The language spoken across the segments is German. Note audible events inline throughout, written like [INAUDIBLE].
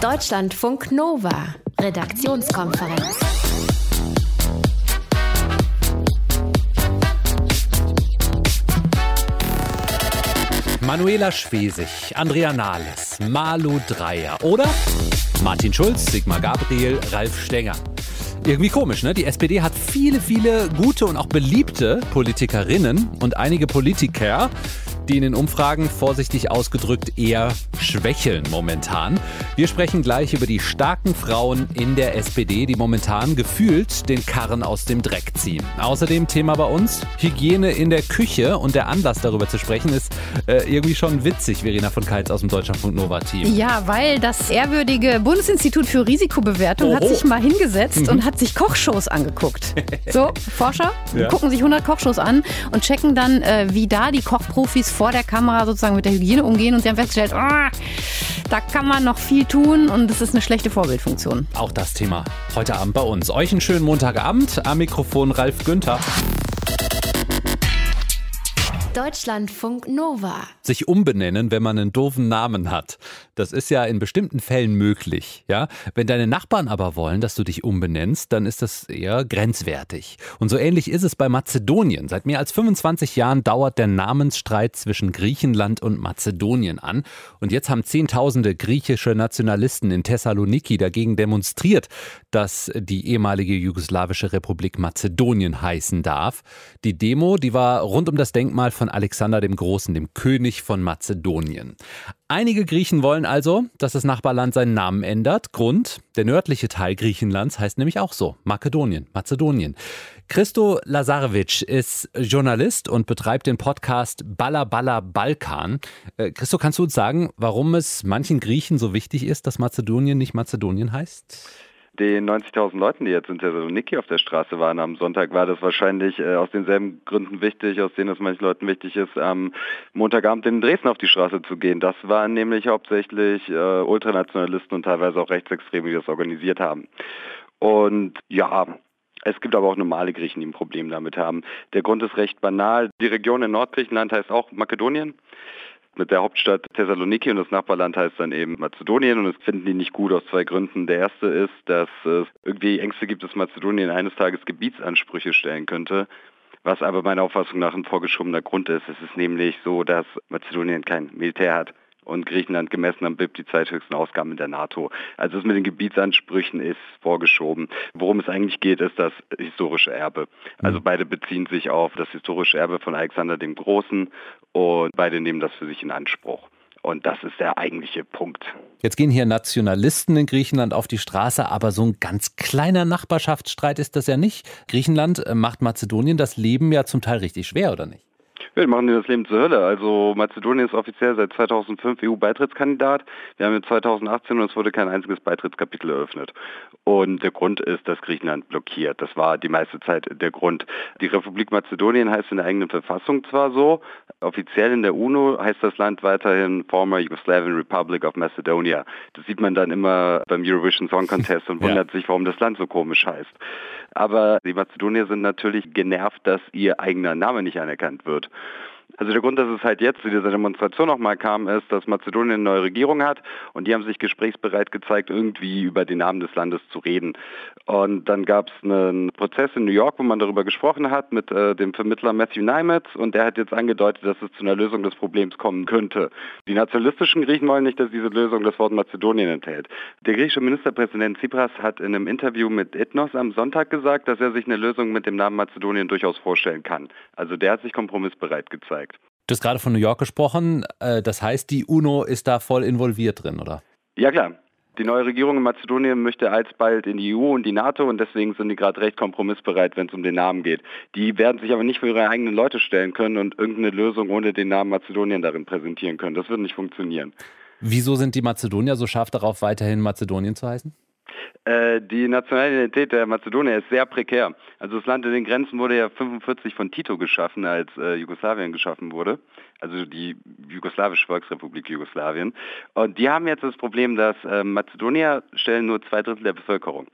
Deutschlandfunk Nova, Redaktionskonferenz. Manuela Schwesig, Andrea Nahles, Malu Dreyer oder Martin Schulz, Sigmar Gabriel, Ralf Stenger. Irgendwie komisch, ne? Die SPD hat viele, viele gute und auch beliebte Politikerinnen und einige Politiker, die in den Umfragen vorsichtig ausgedrückt eher schwächeln momentan. Wir sprechen gleich über die starken Frauen in der SPD, die momentan gefühlt den Karren aus dem Dreck ziehen. Außerdem Thema bei uns Hygiene in der Küche und der Anlass darüber zu sprechen ist äh, irgendwie schon witzig, Verena von Keitz aus dem Deutschlandfunk Nova Team. Ja, weil das ehrwürdige Bundesinstitut für Risikobewertung Oho. hat sich mal hingesetzt mhm. und hat sich Kochshows angeguckt. [LAUGHS] So, Forscher ja. gucken sich 100 Kochshows an und checken dann, äh, wie da die Kochprofis vor der Kamera sozusagen mit der Hygiene umgehen und sie haben festgestellt, oh, da kann man noch viel tun und es ist eine schlechte Vorbildfunktion. Auch das Thema heute Abend bei uns. Euch einen schönen Montagabend. Am Mikrofon Ralf Günther. Deutschlandfunk Nova. Sich umbenennen, wenn man einen doofen Namen hat. Das ist ja in bestimmten Fällen möglich, ja? Wenn deine Nachbarn aber wollen, dass du dich umbenennst, dann ist das eher grenzwertig. Und so ähnlich ist es bei Mazedonien. Seit mehr als 25 Jahren dauert der Namensstreit zwischen Griechenland und Mazedonien an. Und jetzt haben Zehntausende griechische Nationalisten in Thessaloniki dagegen demonstriert, dass die ehemalige jugoslawische Republik Mazedonien heißen darf. Die Demo, die war rund um das Denkmal von Alexander dem Großen, dem König von Mazedonien. Einige Griechen wollen also, dass das Nachbarland seinen Namen ändert. Grund, der nördliche Teil Griechenlands heißt nämlich auch so, Makedonien, Mazedonien. Christo Lazarevic ist Journalist und betreibt den Podcast Balla Balla Balkan. Äh, Christo, kannst du uns sagen, warum es manchen Griechen so wichtig ist, dass Mazedonien nicht Mazedonien heißt? Den 90.000 Leuten, die jetzt in Thessaloniki auf der Straße waren am Sonntag, war das wahrscheinlich äh, aus denselben Gründen wichtig, aus denen es manchen Leuten wichtig ist, am Montagabend in Dresden auf die Straße zu gehen. Das waren nämlich hauptsächlich äh, Ultranationalisten und teilweise auch Rechtsextreme, die das organisiert haben. Und ja, es gibt aber auch normale Griechen, die ein Problem damit haben. Der Grund ist recht banal. Die Region in Nordgriechenland heißt auch Makedonien mit der Hauptstadt Thessaloniki und das Nachbarland heißt dann eben Mazedonien und das finden die nicht gut aus zwei Gründen. Der erste ist, dass es irgendwie Ängste gibt, dass Mazedonien eines Tages Gebietsansprüche stellen könnte. Was aber meiner Auffassung nach ein vorgeschobener Grund ist. Es ist nämlich so, dass Mazedonien kein Militär hat und Griechenland gemessen am BIP die zweithöchsten Ausgaben in der NATO. Also das mit den Gebietsansprüchen ist vorgeschoben. Worum es eigentlich geht, ist das historische Erbe. Also mhm. beide beziehen sich auf das historische Erbe von Alexander dem Großen und beide nehmen das für sich in Anspruch. Und das ist der eigentliche Punkt. Jetzt gehen hier Nationalisten in Griechenland auf die Straße, aber so ein ganz kleiner Nachbarschaftsstreit ist das ja nicht. Griechenland äh, macht Mazedonien das Leben ja zum Teil richtig schwer, oder nicht? Wir machen dir das Leben zur Hölle. Also Mazedonien ist offiziell seit 2005 EU-Beitrittskandidat. Wir haben jetzt 2018 und es wurde kein einziges Beitrittskapitel eröffnet. Und der Grund ist, dass Griechenland blockiert. Das war die meiste Zeit der Grund. Die Republik Mazedonien heißt in der eigenen Verfassung zwar so, offiziell in der UNO heißt das Land weiterhin Former Yugoslavian Republic of Macedonia. Das sieht man dann immer beim Eurovision Song Contest und [LAUGHS] wundert ja. sich, warum das Land so komisch heißt. Aber die Mazedonier sind natürlich genervt, dass ihr eigener Name nicht anerkannt wird. Also der Grund, dass es halt jetzt zu dieser Demonstration nochmal kam, ist, dass Mazedonien eine neue Regierung hat und die haben sich gesprächsbereit gezeigt, irgendwie über den Namen des Landes zu reden. Und dann gab es einen Prozess in New York, wo man darüber gesprochen hat mit äh, dem Vermittler Matthew Nimitz und der hat jetzt angedeutet, dass es zu einer Lösung des Problems kommen könnte. Die nationalistischen Griechen wollen nicht, dass diese Lösung das Wort Mazedonien enthält. Der griechische Ministerpräsident Tsipras hat in einem Interview mit Ethnos am Sonntag gesagt, dass er sich eine Lösung mit dem Namen Mazedonien durchaus vorstellen kann. Also der hat sich kompromissbereit gezeigt. Du hast gerade von New York gesprochen. Äh, das heißt, die UNO ist da voll involviert drin, oder? Ja, klar. Die neue Regierung in Mazedonien möchte alsbald in die EU und die NATO und deswegen sind die gerade recht kompromissbereit, wenn es um den Namen geht. Die werden sich aber nicht für ihre eigenen Leute stellen können und irgendeine Lösung ohne den Namen Mazedonien darin präsentieren können. Das wird nicht funktionieren. Wieso sind die Mazedonier so scharf darauf, weiterhin Mazedonien zu heißen? Äh, die nationale Identität der Mazedonier ist sehr prekär. Also das Land in den Grenzen wurde ja 45 von Tito geschaffen, als äh, Jugoslawien geschaffen wurde. Also die jugoslawische Volksrepublik Jugoslawien. Und die haben jetzt das Problem, dass äh, Mazedonier stellen nur zwei Drittel der Bevölkerung.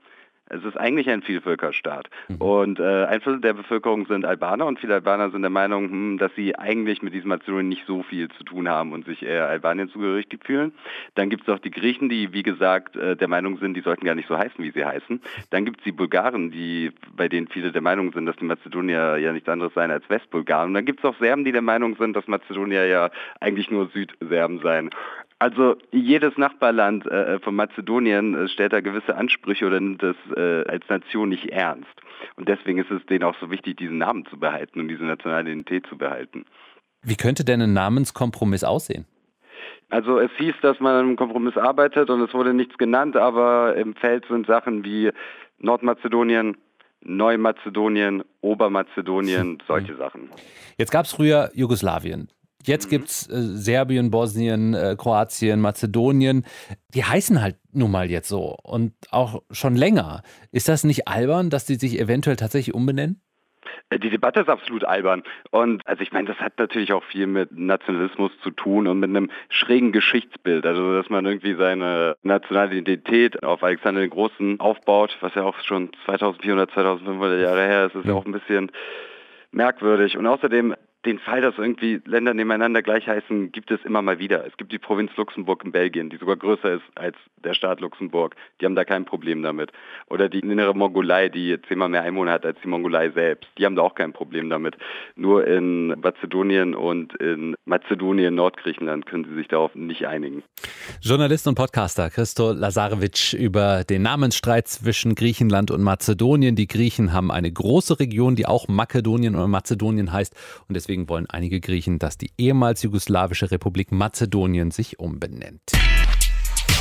Es ist eigentlich ein Vielvölkerstaat. Mhm. Und äh, ein Viertel der Bevölkerung sind Albaner und viele Albaner sind der Meinung, hm, dass sie eigentlich mit diesem Mazedonien nicht so viel zu tun haben und sich eher Albanien zugehörig fühlen. Dann gibt es auch die Griechen, die, wie gesagt, äh, der Meinung sind, die sollten gar nicht so heißen, wie sie heißen. Dann gibt es die Bulgaren, die, bei denen viele der Meinung sind, dass die Mazedonier ja nichts anderes seien als Westbulgaren. Und dann gibt es auch Serben, die der Meinung sind, dass Mazedonier ja eigentlich nur Südserben seien. Also jedes Nachbarland äh, von Mazedonien äh, stellt da gewisse Ansprüche oder nimmt das äh, als Nation nicht ernst. Und deswegen ist es denen auch so wichtig, diesen Namen zu behalten und diese nationale Identität zu behalten. Wie könnte denn ein Namenskompromiss aussehen? Also es hieß, dass man an einem Kompromiss arbeitet und es wurde nichts genannt, aber im Feld sind Sachen wie Nordmazedonien, Neumazedonien, Obermazedonien, solche Sachen. Jetzt gab es früher Jugoslawien. Jetzt mhm. gibt es äh, Serbien, Bosnien, äh, Kroatien, Mazedonien. Die heißen halt nun mal jetzt so und auch schon länger. Ist das nicht albern, dass die sich eventuell tatsächlich umbenennen? Äh, die Debatte ist absolut albern. Und also ich meine, das hat natürlich auch viel mit Nationalismus zu tun und mit einem schrägen Geschichtsbild. Also dass man irgendwie seine nationale Identität auf Alexander den Großen aufbaut, was ja auch schon 2400, 2500 Jahre her ist, ist ja auch ein bisschen merkwürdig. Und außerdem den Fall, dass irgendwie Länder nebeneinander gleich heißen, gibt es immer mal wieder. Es gibt die Provinz Luxemburg in Belgien, die sogar größer ist als der Staat Luxemburg. Die haben da kein Problem damit. Oder die innere Mongolei, die zehnmal mehr Einwohner hat als die Mongolei selbst. Die haben da auch kein Problem damit. Nur in Mazedonien und in Mazedonien, Nordgriechenland können sie sich darauf nicht einigen. Journalist und Podcaster Christo Lazarevic über den Namensstreit zwischen Griechenland und Mazedonien. Die Griechen haben eine große Region, die auch Makedonien oder Mazedonien heißt. Und deswegen wollen einige Griechen, dass die ehemals jugoslawische Republik Mazedonien sich umbenennt.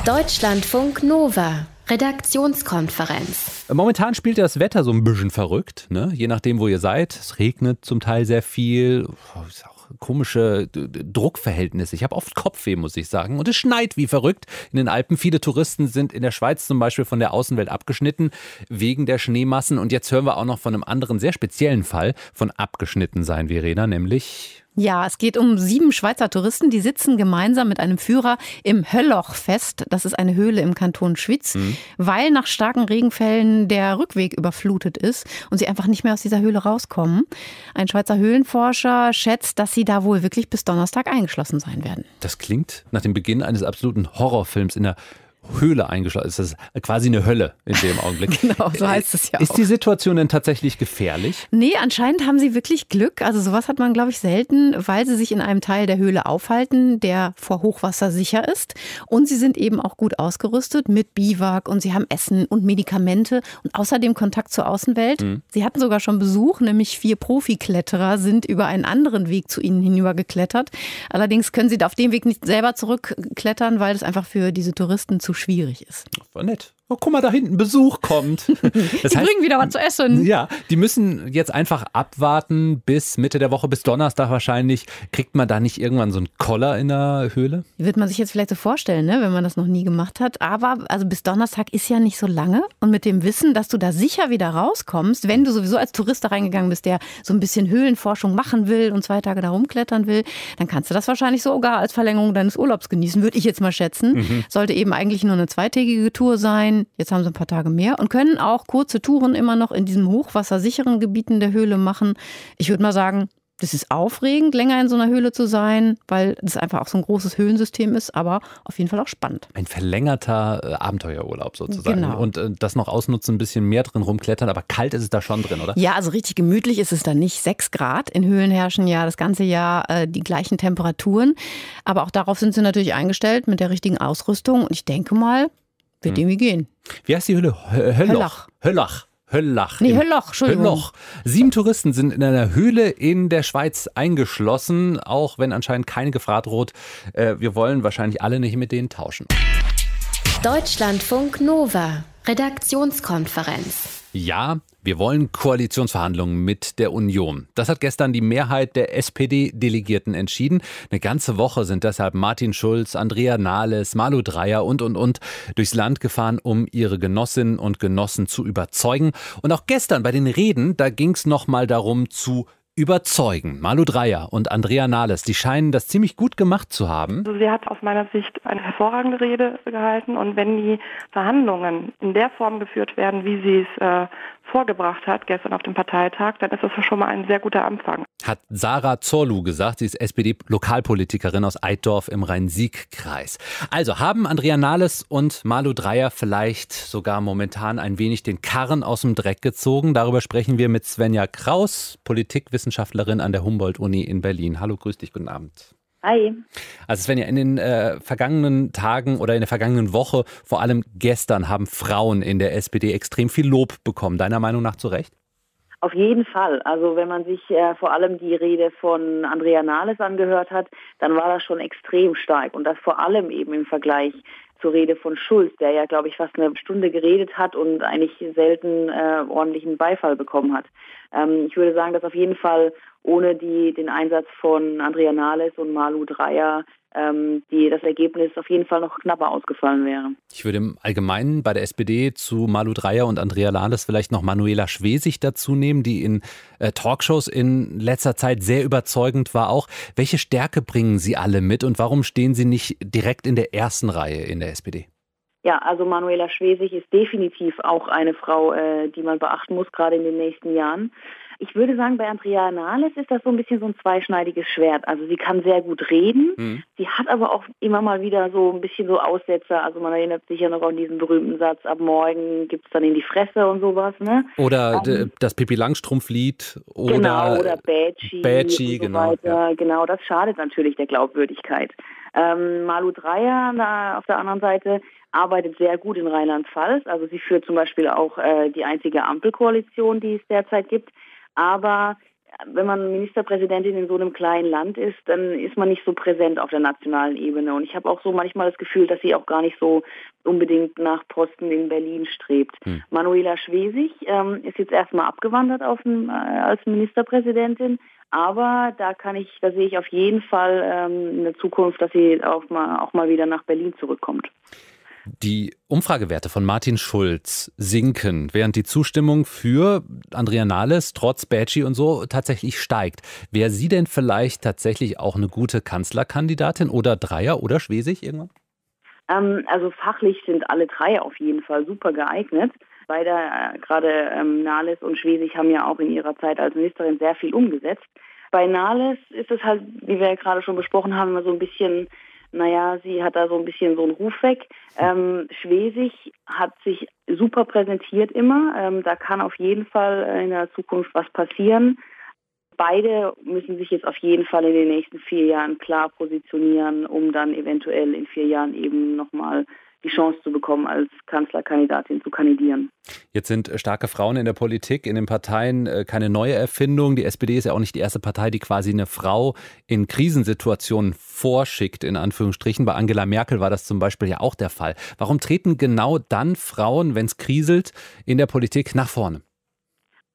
Deutschlandfunk Nova. Redaktionskonferenz. Momentan spielt das Wetter so ein bisschen verrückt, ne? Je nachdem, wo ihr seid. Es regnet zum Teil sehr viel. Ist auch komische Druckverhältnisse. Ich habe oft Kopfweh, muss ich sagen. Und es schneit wie verrückt in den Alpen. Viele Touristen sind in der Schweiz zum Beispiel von der Außenwelt abgeschnitten wegen der Schneemassen. Und jetzt hören wir auch noch von einem anderen sehr speziellen Fall von abgeschnitten sein, Verena, nämlich ja, es geht um sieben Schweizer Touristen, die sitzen gemeinsam mit einem Führer im Hölloch fest. Das ist eine Höhle im Kanton Schwyz, mhm. weil nach starken Regenfällen der Rückweg überflutet ist und sie einfach nicht mehr aus dieser Höhle rauskommen. Ein Schweizer Höhlenforscher schätzt, dass sie da wohl wirklich bis Donnerstag eingeschlossen sein werden. Das klingt nach dem Beginn eines absoluten Horrorfilms in der Höhle eingeschlossen. ist. Das ist quasi eine Hölle in dem Augenblick. [LAUGHS] genau, so heißt es ja. Ist auch. die Situation denn tatsächlich gefährlich? Nee, anscheinend haben sie wirklich Glück. Also sowas hat man, glaube ich, selten, weil sie sich in einem Teil der Höhle aufhalten, der vor Hochwasser sicher ist. Und sie sind eben auch gut ausgerüstet mit Biwak und sie haben Essen und Medikamente und außerdem Kontakt zur Außenwelt. Mhm. Sie hatten sogar schon Besuch, nämlich vier Profikletterer sind über einen anderen Weg zu ihnen hinüber geklettert. Allerdings können sie auf dem Weg nicht selber zurückklettern, weil es einfach für diese Touristen zu schwierig ist. War nett oh, guck mal, da hinten Besuch kommt. [LAUGHS] Das die heißt, bringen wieder was zu essen. Ja, die müssen jetzt einfach abwarten bis Mitte der Woche, bis Donnerstag wahrscheinlich. Kriegt man da nicht irgendwann so einen Koller in der Höhle? Wird man sich jetzt vielleicht so vorstellen, ne, wenn man das noch nie gemacht hat. Aber also bis Donnerstag ist ja nicht so lange. Und mit dem Wissen, dass du da sicher wieder rauskommst, wenn du sowieso als Tourist da reingegangen bist, der so ein bisschen Höhlenforschung machen will und zwei Tage da rumklettern will, dann kannst du das wahrscheinlich sogar als Verlängerung deines Urlaubs genießen, würde ich jetzt mal schätzen. Mhm. Sollte eben eigentlich nur eine zweitägige Tour sein Jetzt haben sie ein paar Tage mehr und können auch kurze Touren immer noch in diesen hochwassersicheren Gebieten der Höhle machen. Ich würde mal sagen, das ist aufregend, länger in so einer Höhle zu sein, weil das einfach auch so ein großes Höhlensystem ist, aber auf jeden Fall auch spannend. Ein verlängerter äh, Abenteuerurlaub sozusagen. Genau. Und äh, das noch ausnutzen, ein bisschen mehr drin rumklettern, aber kalt ist es da schon drin, oder? Ja, also richtig gemütlich ist es da nicht. Sechs Grad in Höhlen herrschen ja das ganze Jahr äh, die gleichen Temperaturen. Aber auch darauf sind sie natürlich eingestellt mit der richtigen Ausrüstung. Und ich denke mal, wird hm. irgendwie gehen. Wie heißt die Höhle? Höllach. Höllach. Höllach. Nee, Höllach, Entschuldigung. Höllach. Sieben Touristen sind in einer Höhle in der Schweiz eingeschlossen, auch wenn anscheinend keine Gefahr droht. Äh, wir wollen wahrscheinlich alle nicht mit denen tauschen. Deutschlandfunk Nova. Redaktionskonferenz. Ja, wir wollen Koalitionsverhandlungen mit der Union. Das hat gestern die Mehrheit der SPD-Delegierten entschieden. Eine ganze Woche sind deshalb Martin Schulz, Andrea Nahles, Malu Dreyer und, und, und durchs Land gefahren, um ihre Genossinnen und Genossen zu überzeugen. Und auch gestern bei den Reden, da ging es nochmal darum zu überzeugen. Malu Dreyer und Andrea Nahles, die scheinen das ziemlich gut gemacht zu haben. Also sie hat aus meiner Sicht eine hervorragende Rede gehalten und wenn die Verhandlungen in der Form geführt werden, wie sie es äh, vorgebracht hat gestern auf dem Parteitag, dann ist das schon mal ein sehr guter Anfang. Hat Sarah Zorlu gesagt, sie ist SPD-Lokalpolitikerin aus Eiddorf im Rhein-Sieg-Kreis. Also haben Andrea Nahles und Malu Dreyer vielleicht sogar momentan ein wenig den Karren aus dem Dreck gezogen. Darüber sprechen wir mit Svenja Kraus, Politikwissenschaftlerin an der Humboldt-Uni in Berlin. Hallo, grüß dich, guten Abend. Hi. Also Svenja, in den äh, vergangenen Tagen oder in der vergangenen Woche, vor allem gestern, haben Frauen in der SPD extrem viel Lob bekommen. Deiner Meinung nach zu Recht? Auf jeden Fall. Also wenn man sich äh, vor allem die Rede von Andrea Nahles angehört hat, dann war das schon extrem stark. Und das vor allem eben im Vergleich zur Rede von Schulz, der ja, glaube ich, fast eine Stunde geredet hat und eigentlich selten äh, ordentlichen Beifall bekommen hat. Ähm, ich würde sagen, dass auf jeden Fall ohne die, den Einsatz von Andrea Nahles und Malu Dreyer ähm, die, das Ergebnis auf jeden Fall noch knapper ausgefallen wäre. Ich würde im Allgemeinen bei der SPD zu Malu Dreyer und Andrea Nahles vielleicht noch Manuela Schwesig dazu nehmen, die in äh, Talkshows in letzter Zeit sehr überzeugend war auch. Welche Stärke bringen sie alle mit und warum stehen sie nicht direkt in der ersten Reihe in der SPD? Ja, also Manuela Schwesig ist definitiv auch eine Frau, äh, die man beachten muss, gerade in den nächsten Jahren. Ich würde sagen, bei Andrea Nahles ist das so ein bisschen so ein zweischneidiges Schwert. Also sie kann sehr gut reden, mhm. sie hat aber auch immer mal wieder so ein bisschen so Aussetzer. Also man erinnert sich ja noch an diesen berühmten Satz, ab morgen gibt es dann in die Fresse und sowas. Ne? Oder ähm, das Pippi Langstrumpf-Lied. Oder genau, oder Badgy. Badgy, so genau. Ja. Genau, das schadet natürlich der Glaubwürdigkeit. Ähm, Malu Dreyer na, auf der anderen Seite arbeitet sehr gut in Rheinland-Pfalz. Also sie führt zum Beispiel auch äh, die einzige Ampelkoalition, die es derzeit gibt. Aber wenn man Ministerpräsidentin in so einem kleinen Land ist, dann ist man nicht so präsent auf der nationalen Ebene. Und ich habe auch so manchmal das Gefühl, dass sie auch gar nicht so unbedingt nach Posten in Berlin strebt. Hm. Manuela Schwesig ähm, ist jetzt erstmal abgewandert ein, äh, als Ministerpräsidentin. Aber da kann ich, da sehe ich auf jeden Fall ähm, eine Zukunft, dass sie auch mal, auch mal wieder nach Berlin zurückkommt. Die Umfragewerte von Martin Schulz sinken, während die Zustimmung für Andrea Nahles trotz Badgy und so tatsächlich steigt. Wäre sie denn vielleicht tatsächlich auch eine gute Kanzlerkandidatin oder Dreier oder Schwesig irgendwann? Ähm, also fachlich sind alle drei auf jeden Fall super geeignet. Beide, äh, gerade ähm, Nahles und Schwesig, haben ja auch in ihrer Zeit als Ministerin sehr viel umgesetzt. Bei Nahles ist es halt, wie wir ja gerade schon besprochen haben, immer so ein bisschen naja, sie hat da so ein bisschen so einen Ruf weg. Ähm, Schwesig hat sich super präsentiert immer. Ähm, da kann auf jeden Fall in der Zukunft was passieren. Beide müssen sich jetzt auf jeden Fall in den nächsten vier Jahren klar positionieren, um dann eventuell in vier Jahren eben nochmal die Chance zu bekommen, als Kanzlerkandidatin zu kandidieren. Jetzt sind starke Frauen in der Politik, in den Parteien äh, keine neue Erfindung. Die SPD ist ja auch nicht die erste Partei, die quasi eine Frau in Krisensituationen vorschickt, in Anführungsstrichen. Bei Angela Merkel war das zum Beispiel ja auch der Fall. Warum treten genau dann Frauen, wenn es kriselt, in der Politik nach vorne?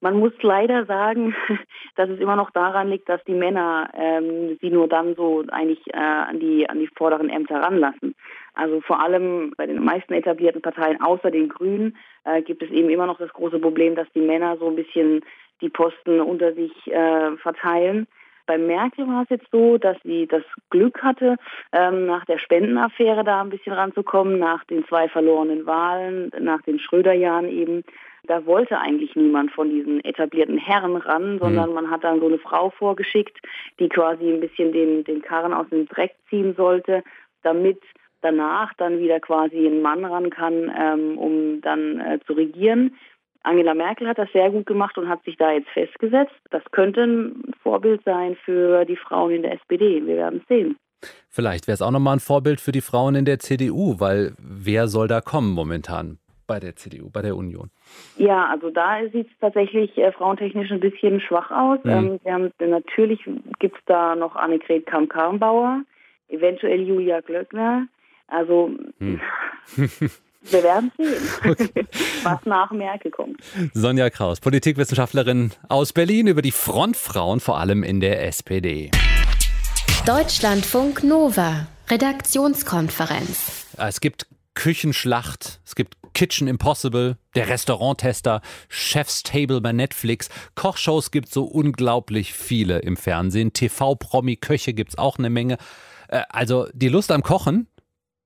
Man muss leider sagen, [LAUGHS] dass es immer noch daran liegt, dass die Männer ähm, sie nur dann so eigentlich äh, an die an die vorderen Ämter ranlassen. Also vor allem bei den meisten etablierten Parteien außer den Grünen äh, gibt es eben immer noch das große Problem, dass die Männer so ein bisschen die Posten unter sich äh, verteilen. Bei Merkel war es jetzt so, dass sie das Glück hatte, ähm, nach der Spendenaffäre da ein bisschen ranzukommen, nach den zwei verlorenen Wahlen, nach den Schröder-Jahren eben. Da wollte eigentlich niemand von diesen etablierten Herren ran, sondern mhm. man hat dann so eine Frau vorgeschickt, die quasi ein bisschen den, den Karren aus dem Dreck ziehen sollte, damit danach dann wieder quasi ein Mann ran kann, ähm, um dann äh, zu regieren. Angela Merkel hat das sehr gut gemacht und hat sich da jetzt festgesetzt. Das könnte ein Vorbild sein für die Frauen in der SPD. Wir werden es sehen. Vielleicht wäre es auch nochmal ein Vorbild für die Frauen in der CDU, weil wer soll da kommen momentan? bei der CDU, bei der Union? Ja, also da sieht es tatsächlich äh, frauentechnisch ein bisschen schwach aus. Mhm. Ähm, haben, natürlich gibt es da noch Annegret Kamm-Karrenbauer, eventuell Julia Glöckner. Also mhm. [LAUGHS] wir werden sehen, [LAUGHS] okay. [LAUGHS] was nach Merkel kommt. Sonja Kraus, Politikwissenschaftlerin aus Berlin über die Frontfrauen, vor allem in der SPD. Deutschlandfunk Nova, Redaktionskonferenz. Es gibt Küchenschlacht, es gibt Kitchen Impossible, der Restauranttester, Chef's Table bei Netflix. Kochshows gibt so unglaublich viele im Fernsehen. TV-Promi-Köche gibt's auch eine Menge. Äh, also die Lust am Kochen,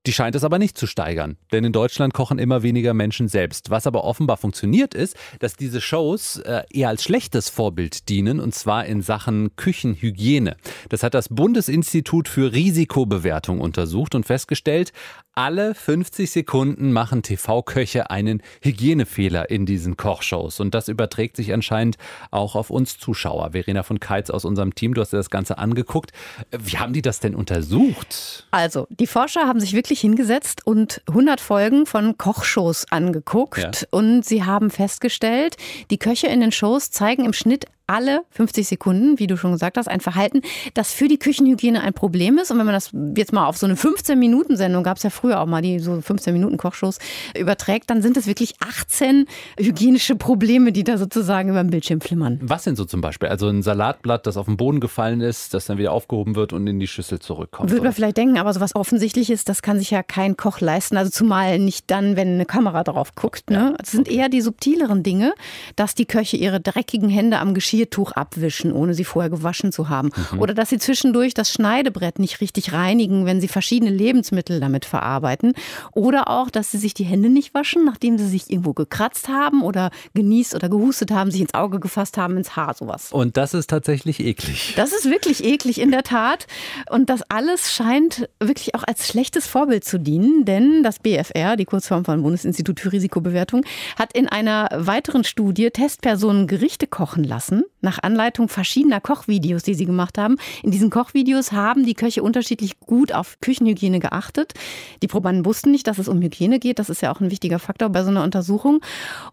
die scheint es aber nicht zu steigern, denn in Deutschland kochen immer weniger Menschen selbst. Was aber offenbar funktioniert ist, dass diese Shows äh, eher als schlechtes Vorbild dienen, und zwar in Sachen Küchenhygiene. Das hat das Bundesinstitut für Risikobewertung untersucht und festgestellt, alle 50 Sekunden machen TV-Köche einen Hygienefehler in diesen Kochshows. Und das überträgt sich anscheinend auch auf uns Zuschauer. Verena von Keitz aus unserem Team, du hast dir das Ganze angeguckt. Wie haben die das denn untersucht? Also, die Forscher haben sich wirklich hingesetzt und 100 Folgen von Kochshows angeguckt. Ja. Und sie haben festgestellt, die Köche in den Shows zeigen im Schnitt alle 50 Sekunden, wie du schon gesagt hast, ein Verhalten, das für die Küchenhygiene ein Problem ist. Und wenn man das jetzt mal auf so eine 15-Minuten-Sendung, gab es ja früher auch mal die so 15-Minuten-Kochshows, überträgt, dann sind es wirklich 18 hygienische Probleme, die da sozusagen über dem Bildschirm flimmern. Was sind so zum Beispiel? Also ein Salatblatt, das auf den Boden gefallen ist, das dann wieder aufgehoben wird und in die Schüssel zurückkommt. Würde man vielleicht denken, aber so was offensichtlich ist, das kann sich ja kein Koch leisten. Also zumal nicht dann, wenn eine Kamera drauf guckt. Ne? Das sind eher die subtileren Dinge, dass die Köche ihre dreckigen Hände am Geschirr Geschirrtuch abwischen, ohne sie vorher gewaschen zu haben. Mhm. Oder dass sie zwischendurch das Schneidebrett nicht richtig reinigen, wenn sie verschiedene Lebensmittel damit verarbeiten. Oder auch, dass sie sich die Hände nicht waschen, nachdem sie sich irgendwo gekratzt haben oder genießt oder gehustet haben, sich ins Auge gefasst haben, ins Haar, sowas. Und das ist tatsächlich eklig. Das ist wirklich eklig, in der Tat. Und das alles scheint wirklich auch als schlechtes Vorbild zu dienen, denn das BFR, die Kurzform von Bundesinstitut für Risikobewertung, hat in einer weiteren Studie Testpersonen Gerichte kochen lassen nach Anleitung verschiedener Kochvideos, die sie gemacht haben. In diesen Kochvideos haben die Köche unterschiedlich gut auf Küchenhygiene geachtet. Die Probanden wussten nicht, dass es um Hygiene geht. Das ist ja auch ein wichtiger Faktor bei so einer Untersuchung.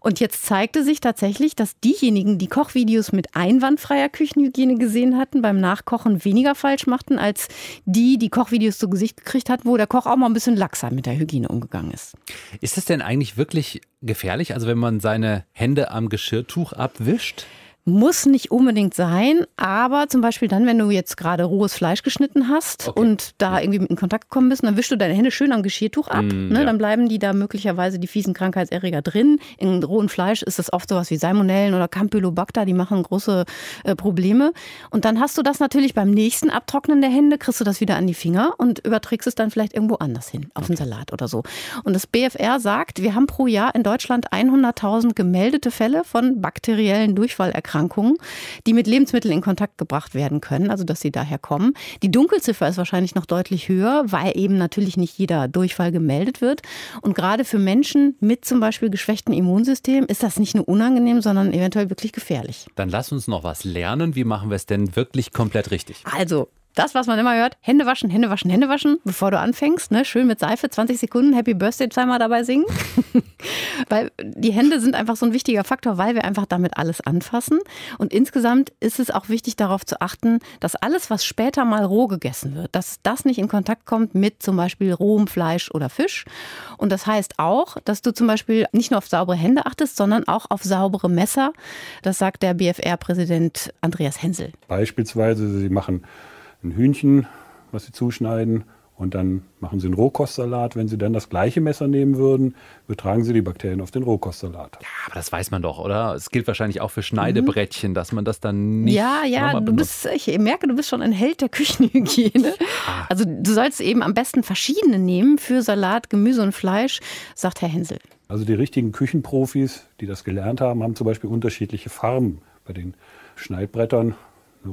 Und jetzt zeigte sich tatsächlich, dass diejenigen, die Kochvideos mit einwandfreier Küchenhygiene gesehen hatten, beim Nachkochen weniger falsch machten, als die, die Kochvideos zu Gesicht gekriegt hatten, wo der Koch auch mal ein bisschen laxer mit der Hygiene umgegangen ist. Ist das denn eigentlich wirklich gefährlich? Also wenn man seine Hände am Geschirrtuch abwischt? Muss nicht unbedingt sein, aber zum Beispiel dann, wenn du jetzt gerade rohes Fleisch geschnitten hast okay. und da irgendwie mit in Kontakt gekommen bist, dann wischst du deine Hände schön am Geschirrtuch ab. Mm, ne? ja. Dann bleiben die da möglicherweise die fiesen Krankheitserreger drin. In rohem Fleisch ist es oft sowas wie Salmonellen oder Campylobacter, die machen große äh, Probleme. Und dann hast du das natürlich beim nächsten Abtrocknen der Hände, kriegst du das wieder an die Finger und überträgst es dann vielleicht irgendwo anders hin, auf okay. den Salat oder so. Und das BFR sagt, wir haben pro Jahr in Deutschland 100.000 gemeldete Fälle von bakteriellen Durchfallerkrankungen. Erkrankungen, die mit Lebensmitteln in Kontakt gebracht werden können, also dass sie daher kommen. Die Dunkelziffer ist wahrscheinlich noch deutlich höher, weil eben natürlich nicht jeder Durchfall gemeldet wird. Und gerade für Menschen mit zum Beispiel geschwächtem Immunsystem ist das nicht nur unangenehm, sondern eventuell wirklich gefährlich. Dann lass uns noch was lernen. Wie machen wir es denn wirklich komplett richtig? Also, das, was man immer hört, Hände waschen, Hände waschen, Hände waschen, bevor du anfängst. Ne? Schön mit Seife, 20 Sekunden, Happy Birthday zweimal dabei singen. [LAUGHS] weil die Hände sind einfach so ein wichtiger Faktor, weil wir einfach damit alles anfassen. Und insgesamt ist es auch wichtig darauf zu achten, dass alles, was später mal roh gegessen wird, dass das nicht in Kontakt kommt mit zum Beispiel rohem Fleisch oder Fisch. Und das heißt auch, dass du zum Beispiel nicht nur auf saubere Hände achtest, sondern auch auf saubere Messer. Das sagt der BFR-Präsident Andreas Hensel. Beispielsweise, sie machen ein Hühnchen, was sie zuschneiden. Und dann machen sie einen Rohkostsalat. Wenn sie dann das gleiche Messer nehmen würden, übertragen sie die Bakterien auf den Rohkostsalat. Ja, aber das weiß man doch, oder? Es gilt wahrscheinlich auch für Schneidebrettchen, mhm. dass man das dann nicht. Ja, ja, du bist, ich merke, du bist schon ein Held der Küchenhygiene. [LAUGHS] Ah. Also du sollst eben am besten verschiedene nehmen für Salat, Gemüse und Fleisch, sagt Herr Hensel. Also die richtigen Küchenprofis, die das gelernt haben, haben zum Beispiel unterschiedliche Farben bei den Schneidbrettern.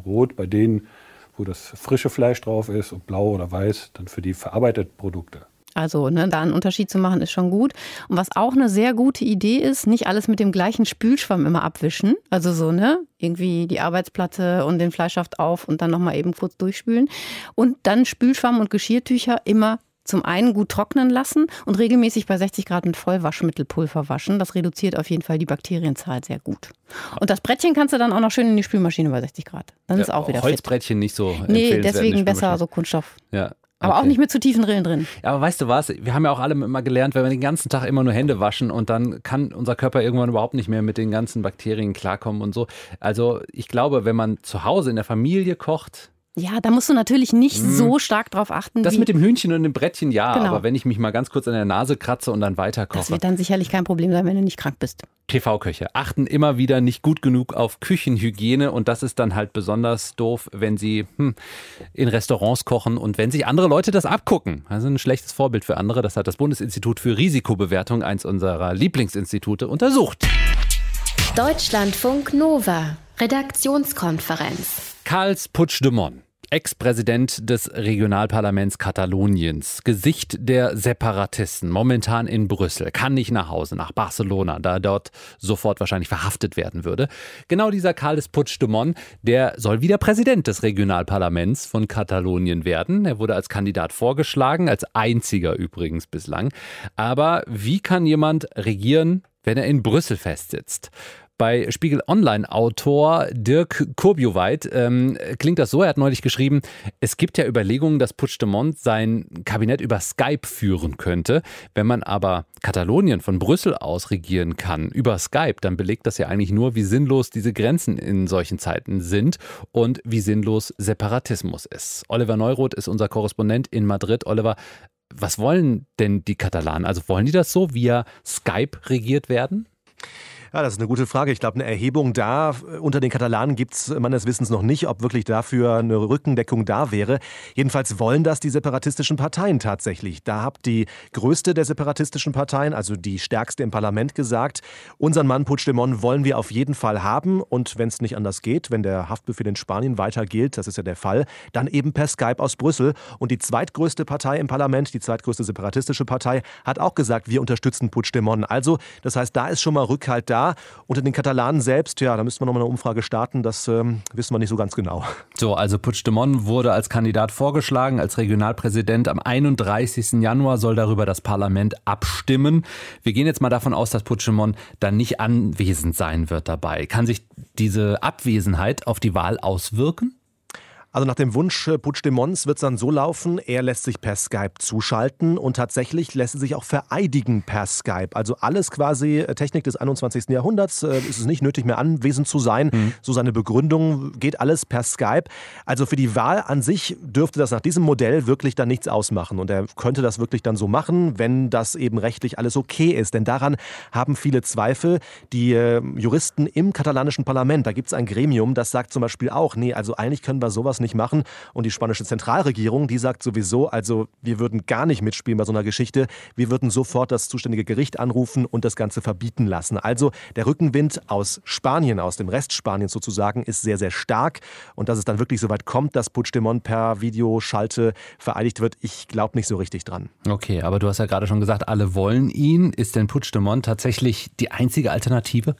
Rot bei denen wo das frische Fleisch drauf ist und blau oder weiß dann für die verarbeiteten Produkte. Also ne, da einen Unterschied zu machen, ist schon gut. Und was auch eine sehr gute Idee ist, nicht alles mit dem gleichen Spülschwamm immer abwischen. Also so, ne, irgendwie die Arbeitsplatte und den Fleischhaft auf und dann nochmal eben kurz durchspülen. Und dann Spülschwamm und Geschirrtücher immer zum einen gut trocknen lassen und regelmäßig bei 60 Grad mit Vollwaschmittelpulver waschen. Das reduziert auf jeden Fall die Bakterienzahl sehr gut. Und das Brettchen kannst du dann auch noch schön in die Spülmaschine bei 60 Grad. Dann ist ja, auch wieder Holzbrettchen fit. nicht so. Nee, deswegen besser so Kunststoff. Ja. Aber okay. auch nicht mit zu tiefen Rillen drin. Ja, aber weißt du was? Wir haben ja auch alle immer gelernt, wenn wir den ganzen Tag immer nur Hände waschen und dann kann unser Körper irgendwann überhaupt nicht mehr mit den ganzen Bakterien klarkommen und so. Also ich glaube, wenn man zu Hause in der Familie kocht, Ja, da musst du natürlich nicht hm. so stark drauf achten. Das mit dem Hühnchen und dem Brettchen, ja, genau. aber wenn ich mich mal ganz kurz an der Nase kratze und dann weiter koche. Das wird dann sicherlich kein Problem sein, wenn du nicht krank bist. TV-Köche achten immer wieder nicht gut genug auf Küchenhygiene und das ist dann halt besonders doof, wenn sie hm, in Restaurants kochen und wenn sich andere Leute das abgucken. Also ein schlechtes Vorbild für andere. Das hat das Bundesinstitut für Risikobewertung, eins unserer Lieblingsinstitute, untersucht. Deutschlandfunk Nova, Redaktionskonferenz. Karls Puigdemont. Ex-Präsident des Regionalparlaments Kataloniens, Gesicht der Separatisten, momentan in Brüssel, kann nicht nach Hause, nach Barcelona, da dort sofort wahrscheinlich verhaftet werden würde. Genau dieser Carles Puigdemont, der soll wieder Präsident des Regionalparlaments von Katalonien werden. Er wurde als Kandidat vorgeschlagen, als einziger übrigens bislang. Aber wie kann jemand regieren, wenn er in Brüssel festsitzt? Bei Spiegel Online-Autor Dirk Kurbioweit ähm, klingt das so, er hat neulich geschrieben, es gibt ja Überlegungen, dass Puigdemont sein Kabinett über Skype führen könnte. Wenn man aber Katalonien von Brüssel aus regieren kann, über Skype, dann belegt das ja eigentlich nur, wie sinnlos diese Grenzen in solchen Zeiten sind und wie sinnlos Separatismus ist. Oliver Neuroth ist unser Korrespondent in Madrid. Oliver, was wollen denn die Katalanen? Also wollen die das so via Skype regiert werden? Ja, das ist eine gute Frage. Ich glaube, eine Erhebung da äh, unter den Katalanen gibt es meines Wissens noch nicht, ob wirklich dafür eine Rückendeckung da wäre. Jedenfalls wollen das die separatistischen Parteien tatsächlich. Da habt die größte der separatistischen Parteien, also die stärkste im Parlament, gesagt, unseren Mann Puigdemont wollen wir auf jeden Fall haben. Und wenn es nicht anders geht, wenn der Haftbefehl in Spanien weiter gilt, das ist ja der Fall, dann eben per Skype aus Brüssel. Und die zweitgrößte Partei im Parlament, die zweitgrößte separatistische Partei, hat auch gesagt, wir unterstützen Puigdemont. Also, das heißt, da ist schon mal Rückhalt da. Unter den Katalanen selbst, ja, da müsste man nochmal eine Umfrage starten, das ähm, wissen wir nicht so ganz genau. So, also Puigdemont wurde als Kandidat vorgeschlagen, als Regionalpräsident. Am 31. Januar soll darüber das Parlament abstimmen. Wir gehen jetzt mal davon aus, dass Puigdemont dann nicht anwesend sein wird dabei. Kann sich diese Abwesenheit auf die Wahl auswirken? Also nach dem Wunsch äh, Puigdemonts wird es dann so laufen, er lässt sich per Skype zuschalten und tatsächlich lässt er sich auch vereidigen per Skype. Also alles quasi äh, Technik des 21. Jahrhunderts, äh, ist es nicht nötig mehr anwesend zu sein. Mhm. So seine Begründung geht alles per Skype. Also für die Wahl an sich dürfte das nach diesem Modell wirklich dann nichts ausmachen und er könnte das wirklich dann so machen, wenn das eben rechtlich alles okay ist. Denn daran haben viele Zweifel. Die äh, Juristen im katalanischen Parlament, da gibt es ein Gremium, das sagt zum Beispiel auch, nee, also eigentlich können wir sowas nicht machen. Und die spanische Zentralregierung, die sagt sowieso, also wir würden gar nicht mitspielen bei so einer Geschichte. Wir würden sofort das zuständige Gericht anrufen und das Ganze verbieten lassen. Also der Rückenwind aus Spanien, aus dem Rest Spaniens sozusagen, ist sehr, sehr stark. Und dass es dann wirklich so weit kommt, dass Puigdemont per Videoschalte vereidigt wird, ich glaube nicht so richtig dran. Okay, aber du hast ja gerade schon gesagt, alle wollen ihn. Ist denn Puigdemont tatsächlich die einzige Alternative?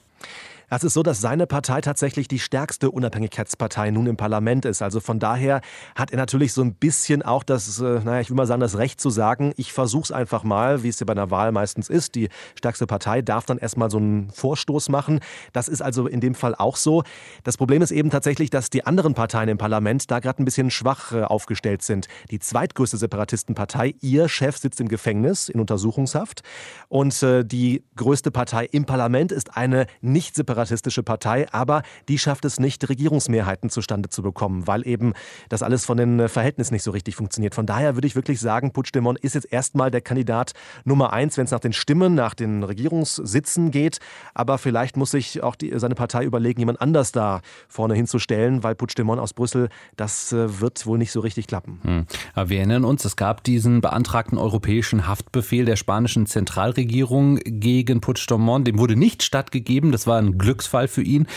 Es ist so, dass seine Partei tatsächlich die stärkste Unabhängigkeitspartei nun im Parlament ist. Also von daher hat er natürlich so ein bisschen auch das, äh, naja, ich will mal sagen, das Recht zu sagen, ich versuche es einfach mal, wie es ja bei einer Wahl meistens ist. Die stärkste Partei darf dann erstmal so einen Vorstoß machen. Das ist also in dem Fall auch so. Das Problem ist eben tatsächlich, dass die anderen Parteien im Parlament da gerade ein bisschen schwach äh, aufgestellt sind. Die zweitgrößte Separatistenpartei, ihr Chef sitzt im Gefängnis in Untersuchungshaft. Und äh, die größte Partei im Parlament ist eine nicht separate separatistische Partei, aber die schafft es nicht, Regierungsmehrheiten zustande zu bekommen, weil eben das alles von den äh, Verhältnissen nicht so richtig funktioniert. Von daher würde ich wirklich sagen, Puigdemont ist jetzt erstmal der Kandidat Nummer eins, wenn es nach den Stimmen, nach den Regierungssitzen geht. Aber vielleicht muss sich auch die, seine Partei überlegen, jemand anders da vorne hinzustellen, weil Puigdemont aus Brüssel, das äh, wird wohl nicht so richtig klappen. Hm. Aber wir erinnern uns, es gab diesen beantragten europäischen Haftbefehl der spanischen Zentralregierung gegen Puigdemont. Dem wurde nicht stattgegeben. Das war ein Glück Glücksfall für ihn.